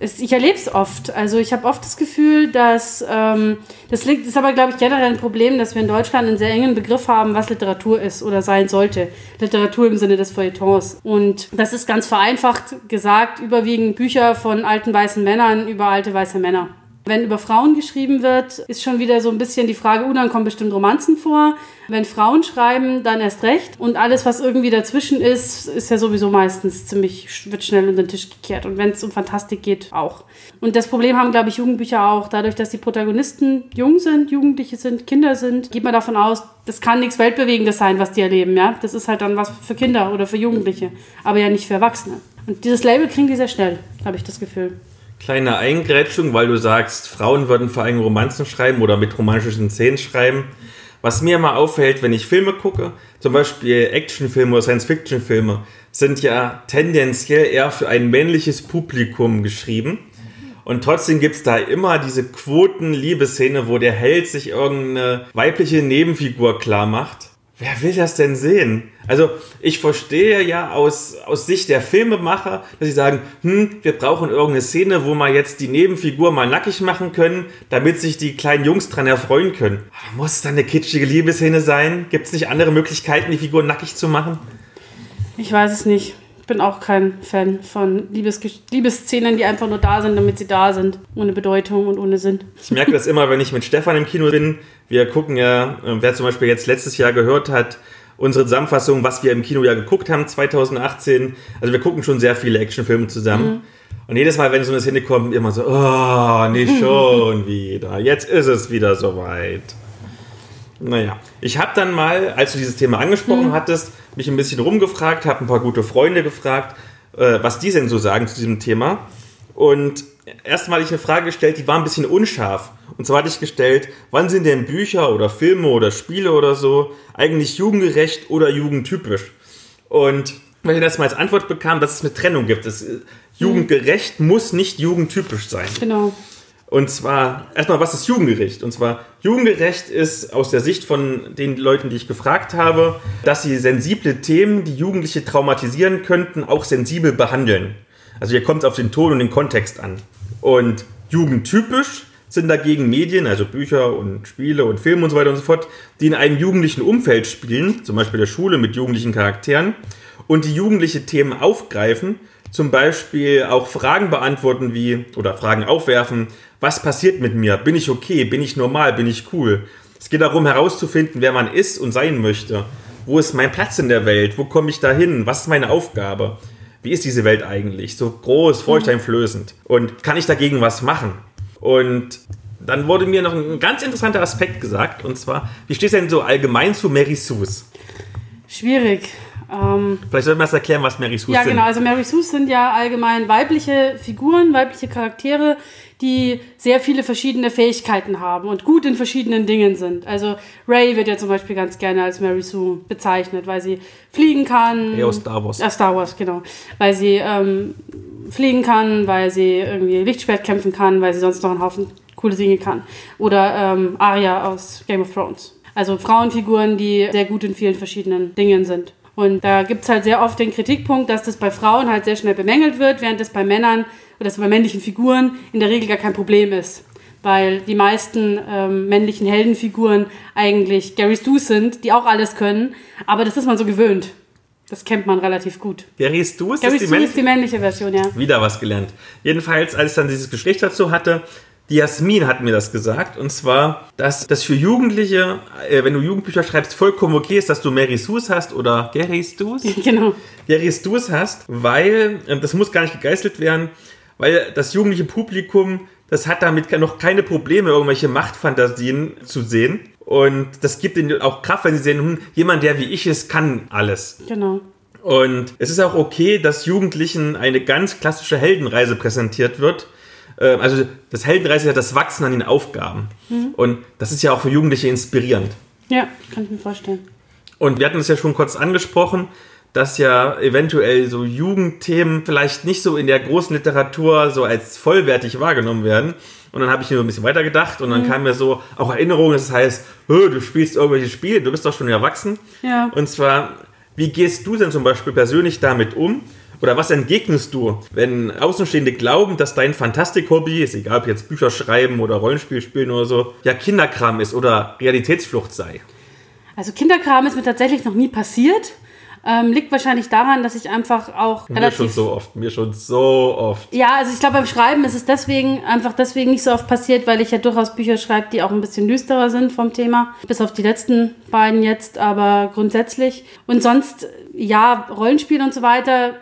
Ich erlebe es oft. Also ich habe oft das Gefühl, dass ähm, das liegt, ist aber, glaube ich, generell ein Problem, dass wir in Deutschland einen sehr engen Begriff haben, was Literatur ist oder sein sollte. Literatur im Sinne des Feuilletons. Und das ist ganz vereinfacht gesagt, überwiegend Bücher von alten weißen Männern über alte weiße Männer. Wenn über Frauen geschrieben wird, ist schon wieder so ein bisschen die Frage, uh, dann kommen bestimmt Romanzen vor. Wenn Frauen schreiben, dann erst recht. Und alles, was irgendwie dazwischen ist, ist ja sowieso meistens ziemlich, wird schnell unter den Tisch gekehrt. Und wenn es um Fantastik geht, auch. Und das Problem haben, glaube ich, Jugendbücher auch. Dadurch, dass die Protagonisten jung sind, Jugendliche sind, Kinder sind, geht man davon aus, das kann nichts Weltbewegendes sein, was die erleben, ja. Das ist halt dann was für Kinder oder für Jugendliche, aber ja nicht für Erwachsene. Und dieses Label kriegen die sehr schnell, habe ich das Gefühl kleine Eingrätschung, weil du sagst, Frauen würden vor allem Romanzen schreiben oder mit romantischen Szenen schreiben. Was mir immer auffällt, wenn ich Filme gucke, zum Beispiel Actionfilme oder Science-Fiction-Filme, sind ja tendenziell eher für ein männliches Publikum geschrieben. Und trotzdem gibt es da immer diese Quoten-Liebesszene, wo der Held sich irgendeine weibliche Nebenfigur klar macht. Wer will das denn sehen? Also ich verstehe ja aus, aus Sicht der Filmemacher, dass sie sagen, hm, wir brauchen irgendeine Szene, wo wir jetzt die Nebenfigur mal nackig machen können, damit sich die kleinen Jungs dran erfreuen können. Muss es dann eine kitschige Liebesszene sein? Gibt es nicht andere Möglichkeiten, die Figur nackig zu machen? Ich weiß es nicht. Ich bin auch kein Fan von Liebes Liebesszenen, die einfach nur da sind, damit sie da sind. Ohne Bedeutung und ohne Sinn. Ich merke das immer, wenn ich mit Stefan im Kino bin. Wir gucken ja, äh, wer zum Beispiel jetzt letztes Jahr gehört hat, unsere Zusammenfassung, was wir im Kino ja geguckt haben 2018. Also wir gucken schon sehr viele Actionfilme zusammen. Mhm. Und jedes Mal, wenn so eine Szene kommt, immer so, oh, nicht schon wieder. Jetzt ist es wieder soweit. Naja, ich habe dann mal, als du dieses Thema angesprochen mhm. hattest, mich ein bisschen rumgefragt, habe ein paar gute Freunde gefragt, äh, was die denn so sagen zu diesem Thema. Und erstmal hatte ich eine Frage gestellt, die war ein bisschen unscharf. Und zwar hatte ich gestellt, wann sind denn Bücher oder Filme oder Spiele oder so eigentlich jugendgerecht oder jugendtypisch? Und weil ich das mal als Antwort bekam, dass es eine Trennung gibt. Das, äh, jugendgerecht muss nicht jugendtypisch sein. Genau. Und zwar, erstmal, was ist jugendgerecht? Und zwar, jugendgerecht ist aus der Sicht von den Leuten, die ich gefragt habe, dass sie sensible Themen, die Jugendliche traumatisieren könnten, auch sensibel behandeln. Also hier kommt es auf den Ton und den Kontext an. Und jugendtypisch sind dagegen Medien, also Bücher und Spiele und Filme und so weiter und so fort, die in einem jugendlichen Umfeld spielen, zum Beispiel der Schule mit jugendlichen Charakteren, und die jugendliche Themen aufgreifen, zum Beispiel auch Fragen beantworten wie, oder Fragen aufwerfen, was passiert mit mir? Bin ich okay? Bin ich normal? Bin ich cool? Es geht darum herauszufinden, wer man ist und sein möchte. Wo ist mein Platz in der Welt? Wo komme ich da hin? Was ist meine Aufgabe? Wie ist diese Welt eigentlich? So groß, furchteinflößend. Und kann ich dagegen was machen? Und dann wurde mir noch ein ganz interessanter Aspekt gesagt, und zwar, wie steht es denn so allgemein zu Mary Sue's? Schwierig. Ähm, Vielleicht sollten wir erst erklären, was Mary Sue's ja, sind. genau. Also Mary Sue's sind ja allgemein weibliche Figuren, weibliche Charaktere, die sehr viele verschiedene Fähigkeiten haben und gut in verschiedenen Dingen sind. Also Ray wird ja zum Beispiel ganz gerne als Mary Sue bezeichnet, weil sie fliegen kann. Ja, aus Star Wars. Ja, Star Wars, genau. Weil sie ähm, fliegen kann, weil sie irgendwie Lichtschwert kämpfen kann, weil sie sonst noch einen Haufen coole Dinge kann. Oder ähm, Arya aus Game of Thrones. Also Frauenfiguren, die sehr gut in vielen verschiedenen Dingen sind. Und da gibt es halt sehr oft den Kritikpunkt, dass das bei Frauen halt sehr schnell bemängelt wird, während das bei Männern oder das bei männlichen Figuren in der Regel gar kein Problem ist. Weil die meisten ähm, männlichen Heldenfiguren eigentlich Gary Stu sind, die auch alles können. Aber das ist man so gewöhnt. Das kennt man relativ gut. Gary Stu ist Gary das die Männliche? ist die männliche Version, ja. Wieder was gelernt. Jedenfalls, als ich dann dieses Gespräch dazu hatte, die Jasmin hat mir das gesagt. Und zwar, dass das für Jugendliche, äh, wenn du Jugendbücher schreibst, vollkommen okay ist, dass du Mary Sue's hast oder Gary Stu's. genau. Gary Stu's hast, weil, äh, das muss gar nicht gegeißelt werden, weil das jugendliche Publikum, das hat damit noch keine Probleme, irgendwelche Machtfantasien zu sehen. Und das gibt ihnen auch Kraft, wenn sie sehen, hm, jemand, der wie ich ist, kann alles. Genau. Und es ist auch okay, dass Jugendlichen eine ganz klassische Heldenreise präsentiert wird. Ähm, Also das Heldenreise ist ja das Wachsen an den Aufgaben. Und das ist ja auch für Jugendliche inspirierend. Ja, kann ich mir vorstellen. Und wir hatten es ja schon kurz angesprochen, dass ja eventuell so Jugendthemen vielleicht nicht so in der großen Literatur so als vollwertig wahrgenommen werden. Und dann habe ich mir so ein bisschen weitergedacht und dann kam mir so auch Erinnerungen, das heißt, "Hö, du spielst irgendwelche Spiele, du bist doch schon erwachsen. Ja. Und zwar, wie gehst du denn zum Beispiel persönlich damit um? Oder was entgegnest du, wenn Außenstehende glauben, dass dein Fantastik-Hobby, ist egal ob jetzt Bücher schreiben oder Rollenspiel spielen oder so, ja Kinderkram ist oder Realitätsflucht sei? Also Kinderkram ist mir tatsächlich noch nie passiert. Ähm, liegt wahrscheinlich daran, dass ich einfach auch Mir schon relativ so oft, mir schon so oft. Ja, also ich glaube, beim Schreiben ist es deswegen einfach deswegen nicht so oft passiert, weil ich ja durchaus Bücher schreibe, die auch ein bisschen düsterer sind vom Thema. Bis auf die letzten beiden jetzt, aber grundsätzlich. Und sonst, ja, Rollenspiel und so weiter,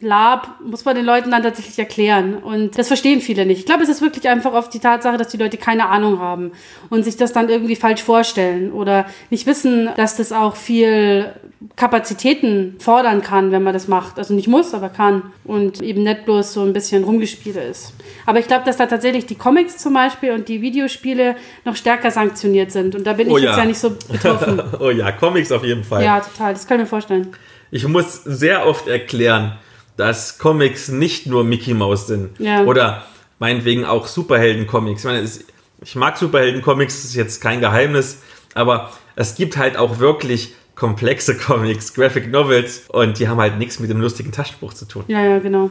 Lab, muss man den Leuten dann tatsächlich erklären. Und das verstehen viele nicht. Ich glaube, es ist wirklich einfach oft die Tatsache, dass die Leute keine Ahnung haben und sich das dann irgendwie falsch vorstellen oder nicht wissen, dass das auch viel Kapazitäten fordern kann, wenn man das macht. Also nicht muss, aber kann. Und eben nicht bloß so ein bisschen Rumgespiele ist. Aber ich glaube, dass da tatsächlich die Comics zum Beispiel und die Videospiele noch stärker sanktioniert sind. Und da bin Oh ich ja. jetzt ja nicht so betroffen. oh ja, Comics auf jeden Fall. ja, total. Das kann ich mir vorstellen. Ich muss sehr oft erklären, dass Comics nicht nur Mickey Mouse sind. Ja. Oder meinetwegen auch Superhelden-Comics. Ich meine, es- ich mag Superhelden-Comics, das ist jetzt kein Geheimnis, aber es gibt halt auch wirklich komplexe Comics, Graphic Novels und die haben halt nichts mit dem lustigen Taschenbuch zu tun. Ja, ja, genau.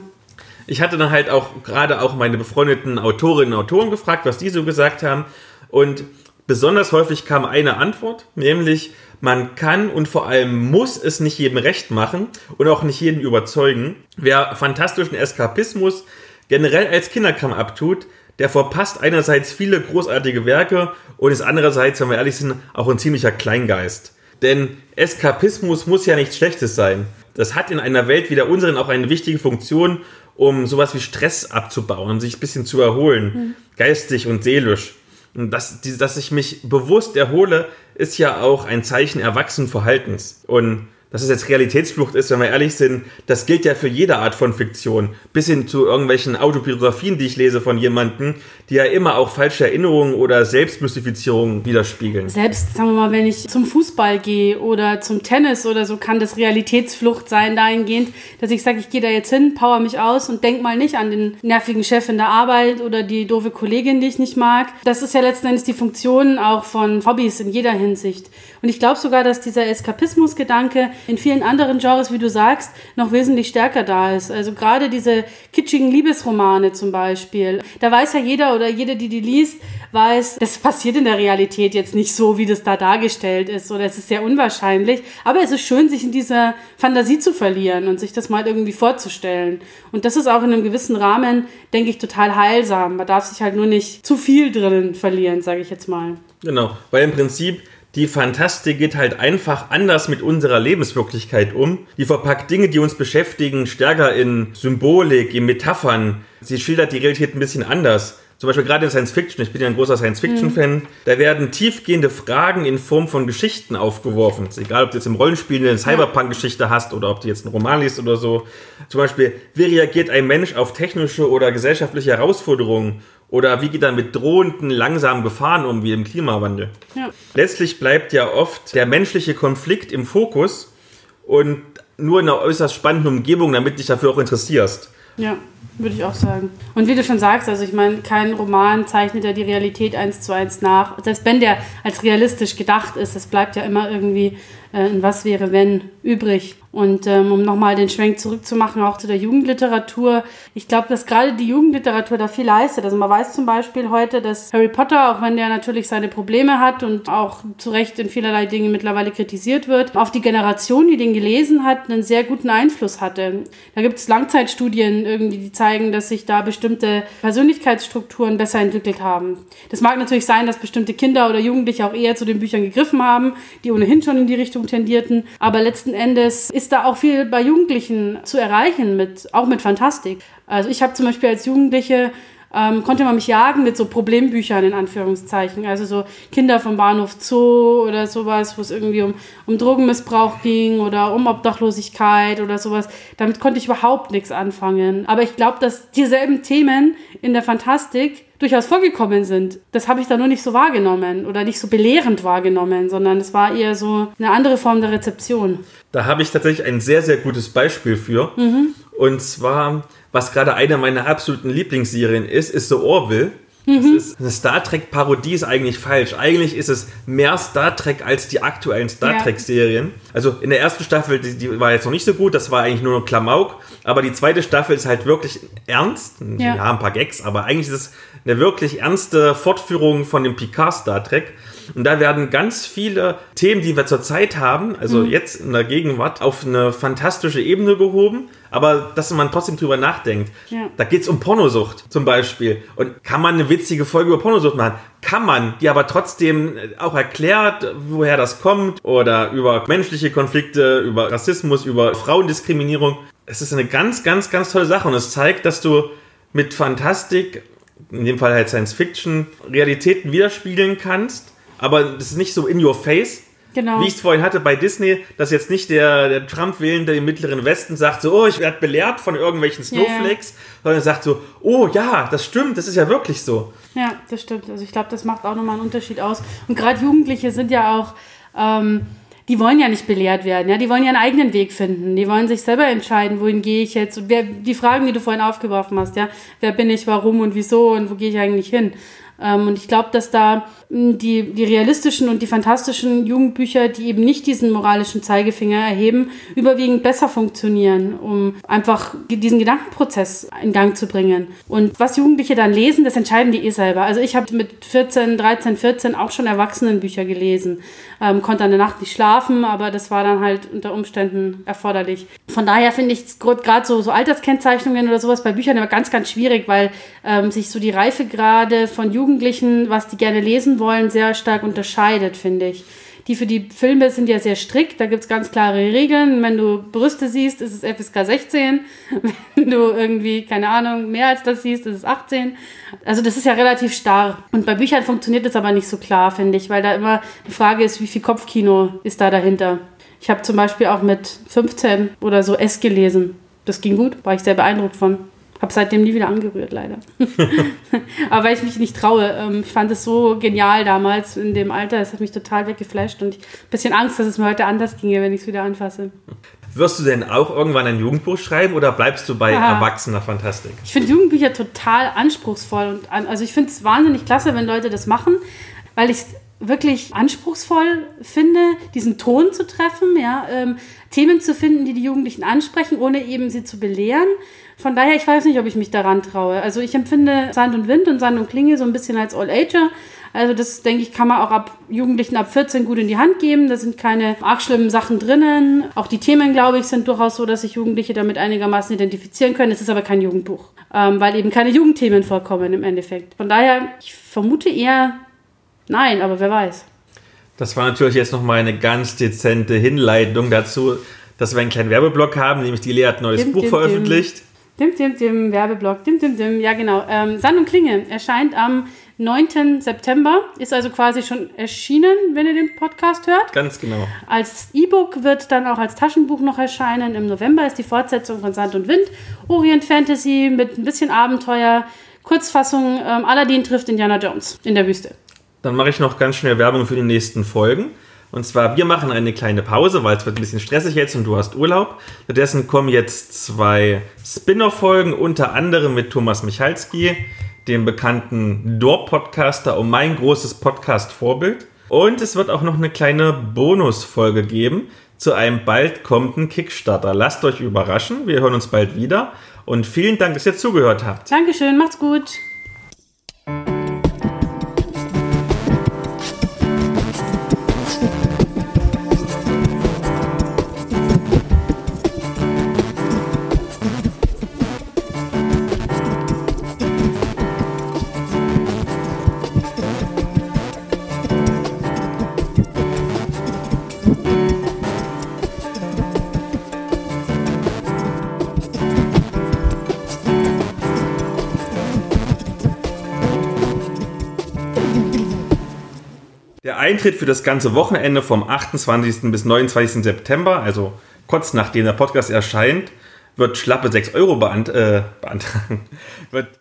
Ich hatte dann halt auch gerade auch meine befreundeten Autorinnen und Autoren gefragt, was die so gesagt haben. Und besonders häufig kam eine Antwort, nämlich man kann und vor allem muss es nicht jedem recht machen und auch nicht jeden überzeugen. Wer fantastischen Eskapismus generell als Kinderkram abtut, der verpasst einerseits viele großartige Werke und ist andererseits, wenn wir ehrlich sind, auch ein ziemlicher Kleingeist. Denn Eskapismus muss ja nichts Schlechtes sein. Das hat in einer Welt wie der unseren auch eine wichtige Funktion, um sowas wie Stress abzubauen, um sich ein bisschen zu erholen, geistig und seelisch. Dass, dass ich mich bewusst erhole, ist ja auch ein Zeichen erwachsenen Verhaltens. Und dass es jetzt Realitätsflucht ist, wenn wir ehrlich sind, das gilt ja für jede Art von Fiktion. Bis hin zu irgendwelchen Autobiografien, die ich lese von jemandem, die ja immer auch falsche Erinnerungen oder Selbstmystifizierungen widerspiegeln. Selbst, sagen wir mal, wenn ich zum Fußball gehe oder zum Tennis oder so, kann das Realitätsflucht sein dahingehend, dass ich sage, ich gehe da jetzt hin, power mich aus und denk mal nicht an den nervigen Chef in der Arbeit oder die doofe Kollegin, die ich nicht mag. Das ist ja letzten Endes die Funktion auch von Hobbys in jeder Hinsicht. Und ich glaube sogar, dass dieser Eskapismusgedanke in vielen anderen Genres, wie du sagst, noch wesentlich stärker da ist. Also gerade diese kitschigen Liebesromane zum Beispiel. Da weiß ja jeder oder jede, die die liest, weiß, das passiert in der Realität jetzt nicht so, wie das da dargestellt ist. Oder es ist sehr unwahrscheinlich. Aber es ist schön, sich in dieser Fantasie zu verlieren und sich das mal irgendwie vorzustellen. Und das ist auch in einem gewissen Rahmen, denke ich, total heilsam. Man darf sich halt nur nicht zu viel drinnen verlieren, sage ich jetzt mal. Genau, weil im Prinzip die Fantastik geht halt einfach anders mit unserer Lebenswirklichkeit um. Die verpackt Dinge, die uns beschäftigen, stärker in Symbolik, in Metaphern. Sie schildert die Realität ein bisschen anders. Zum Beispiel gerade in Science Fiction, ich bin ja ein großer Science Fiction-Fan, mhm. da werden tiefgehende Fragen in Form von Geschichten aufgeworfen. Egal, ob du jetzt im Rollenspiel eine Cyberpunk-Geschichte hast oder ob du jetzt einen Roman liest oder so. Zum Beispiel, wie reagiert ein Mensch auf technische oder gesellschaftliche Herausforderungen? Oder wie geht er mit drohenden, langsamen Gefahren um, wie im Klimawandel? Ja. Letztlich bleibt ja oft der menschliche Konflikt im Fokus und nur in einer äußerst spannenden Umgebung, damit dich dafür auch interessierst. Ja, würde ich auch sagen. Und wie du schon sagst, also ich meine, kein Roman zeichnet ja die Realität eins zu eins nach. Selbst wenn der als realistisch gedacht ist, es bleibt ja immer irgendwie äh, in was wäre wenn übrig. Und ähm, um nochmal den Schwenk zurückzumachen, auch zu der Jugendliteratur. Ich glaube, dass gerade die Jugendliteratur da viel leistet. Also man weiß zum Beispiel heute, dass Harry Potter, auch wenn der natürlich seine Probleme hat und auch zu Recht in vielerlei Dingen mittlerweile kritisiert wird, auf die Generation, die den gelesen hat, einen sehr guten Einfluss hatte. Da gibt es Langzeitstudien irgendwie, die zeigen, dass sich da bestimmte Persönlichkeitsstrukturen besser entwickelt haben. Das mag natürlich sein, dass bestimmte Kinder oder Jugendliche auch eher zu den Büchern gegriffen haben, die ohnehin schon in die Richtung tendierten. Aber letzten Endes ist ist da auch viel bei Jugendlichen zu erreichen, mit, auch mit Fantastik. Also ich habe zum Beispiel als Jugendliche ähm, konnte man mich jagen mit so Problembüchern in Anführungszeichen. Also so Kinder vom Bahnhof Zoo oder sowas, wo es irgendwie um, um Drogenmissbrauch ging oder um Obdachlosigkeit oder sowas. Damit konnte ich überhaupt nichts anfangen. Aber ich glaube, dass dieselben Themen in der Fantastik durchaus vorgekommen sind. Das habe ich da nur nicht so wahrgenommen oder nicht so belehrend wahrgenommen, sondern es war eher so eine andere Form der Rezeption. Da habe ich tatsächlich ein sehr, sehr gutes Beispiel für. Mhm. Und zwar, was gerade eine meiner absoluten Lieblingsserien ist, ist The Orville. Das mhm. ist eine Star Trek-Parodie ist eigentlich falsch. Eigentlich ist es mehr Star Trek als die aktuellen Star ja. Trek-Serien. Also in der ersten Staffel, die, die, war jetzt noch nicht so gut, das war eigentlich nur noch Klamauk. Aber die zweite Staffel ist halt wirklich ernst. Ja. ja, ein paar Gags, aber eigentlich ist es eine wirklich ernste Fortführung von dem Picard Star Trek. Und da werden ganz viele Themen, die wir zurzeit haben, also mhm. jetzt in der Gegenwart, auf eine fantastische Ebene gehoben, aber dass man trotzdem drüber nachdenkt. Ja. Da geht es um Pornosucht zum Beispiel. Und kann man eine witzige Folge über Pornosucht machen? Kann man, die aber trotzdem auch erklärt, woher das kommt oder über menschliche Konflikte, über Rassismus, über Frauendiskriminierung. Es ist eine ganz, ganz, ganz tolle Sache und es zeigt, dass du mit Fantastik, in dem Fall halt Science Fiction, Realitäten widerspiegeln kannst aber das ist nicht so in your face. Genau. Wie ich es vorhin hatte bei Disney, dass jetzt nicht der, der Trump-Wählende im Mittleren Westen sagt so, oh, ich werde belehrt von irgendwelchen Snowflakes, yeah. sondern sagt so, oh ja, das stimmt, das ist ja wirklich so. Ja, das stimmt. Also ich glaube, das macht auch nochmal einen Unterschied aus. Und gerade Jugendliche sind ja auch, ähm, die wollen ja nicht belehrt werden, ja, die wollen einen eigenen Weg finden, die wollen sich selber entscheiden, wohin gehe ich jetzt und wer, die Fragen, die du vorhin aufgeworfen hast, ja, wer bin ich, warum und wieso und wo gehe ich eigentlich hin? Ähm, und ich glaube, dass da hm, die, die realistischen und die fantastischen Jugendbücher, die eben nicht diesen moralischen Zeigefinger erheben, überwiegend besser funktionieren, um einfach diesen Gedankenprozess in Gang zu bringen. Und was Jugendliche dann lesen, das entscheiden die eh selber. Also ich habe mit 14, 13, 14 auch schon Erwachsenenbücher gelesen, ähm, konnte eine Nacht nicht schlafen, aber das war dann halt unter Umständen erforderlich. Von daher finde ich gerade so, so Alterskennzeichnungen oder sowas bei Büchern immer ganz, ganz schwierig, weil ähm, sich so die Reifegrade von Jugendlichen Jugendlichen, was die gerne lesen wollen, sehr stark unterscheidet, finde ich. Die für die Filme sind ja sehr strikt, da gibt es ganz klare Regeln. Wenn du Brüste siehst, ist es FSK 16. Wenn du irgendwie, keine Ahnung, mehr als das siehst, ist es 18. Also das ist ja relativ starr. Und bei Büchern funktioniert das aber nicht so klar, finde ich, weil da immer die Frage ist, wie viel Kopfkino ist da dahinter. Ich habe zum Beispiel auch mit 15 oder so S gelesen. Das ging gut, war ich sehr beeindruckt von. Habe seitdem nie wieder angerührt, leider. Aber weil ich mich nicht traue. Ähm, ich fand es so genial damals in dem Alter. Es hat mich total weggeflasht und ich habe ein bisschen Angst, dass es mir heute anders ginge, wenn ich es wieder anfasse. Wirst du denn auch irgendwann ein Jugendbuch schreiben oder bleibst du bei Ah. erwachsener Fantastik? Ich finde Jugendbücher total anspruchsvoll. Und also ich finde es wahnsinnig klasse, wenn Leute das machen, weil ich es wirklich anspruchsvoll finde, diesen Ton zu treffen, ja, ähm, Themen zu finden, die die Jugendlichen ansprechen, ohne eben sie zu belehren. Von daher, ich weiß nicht, ob ich mich daran traue. Also ich empfinde Sand und Wind und Sand und Klinge so ein bisschen als All-Ager. Also das, denke ich, kann man auch ab Jugendlichen ab 14 gut in die Hand geben. Da sind keine arg schlimmen Sachen drinnen. Auch die Themen, glaube ich, sind durchaus so, dass sich Jugendliche damit einigermaßen identifizieren können. Es ist aber kein Jugendbuch, ähm, weil eben keine Jugendthemen vorkommen im Endeffekt. Von daher, ich vermute eher nein, aber wer weiß. Das war natürlich jetzt nochmal eine ganz dezente Hinleitung dazu, dass wir einen kleinen Werbeblock haben, nämlich die Lea hat ein neues Dim, Buch dim, veröffentlicht. Dim, dim, dim, Werbeblock, dim, dim, dim, ja genau. Ähm, Sand und Klinge erscheint am 9. September, ist also quasi schon erschienen, wenn ihr den Podcast hört. Ganz genau. Als E-Book wird dann auch als Taschenbuch noch erscheinen. Im November ist die Fortsetzung von Sand und Wind. Orient Fantasy mit ein bisschen Abenteuer. Kurzfassung, ähm, Aladdin trifft Indiana Jones in der Wüste. Dann mache ich noch ganz schnell Werbung für die nächsten Folgen. Und zwar, wir machen eine kleine Pause, weil es wird ein bisschen stressig jetzt und du hast Urlaub. Stattdessen kommen jetzt zwei Spin-off-Folgen, unter anderem mit Thomas Michalski, dem bekannten Dorp-Podcaster und mein großes Podcast-Vorbild. Und es wird auch noch eine kleine Bonusfolge geben zu einem bald kommenden Kickstarter. Lasst euch überraschen, wir hören uns bald wieder. Und vielen Dank, dass ihr zugehört habt. Dankeschön, macht's gut. Eintritt für das ganze Wochenende vom 28. bis 29. September, also kurz nachdem der Podcast erscheint, wird schlappe 6 Euro beant äh, beantragen. wird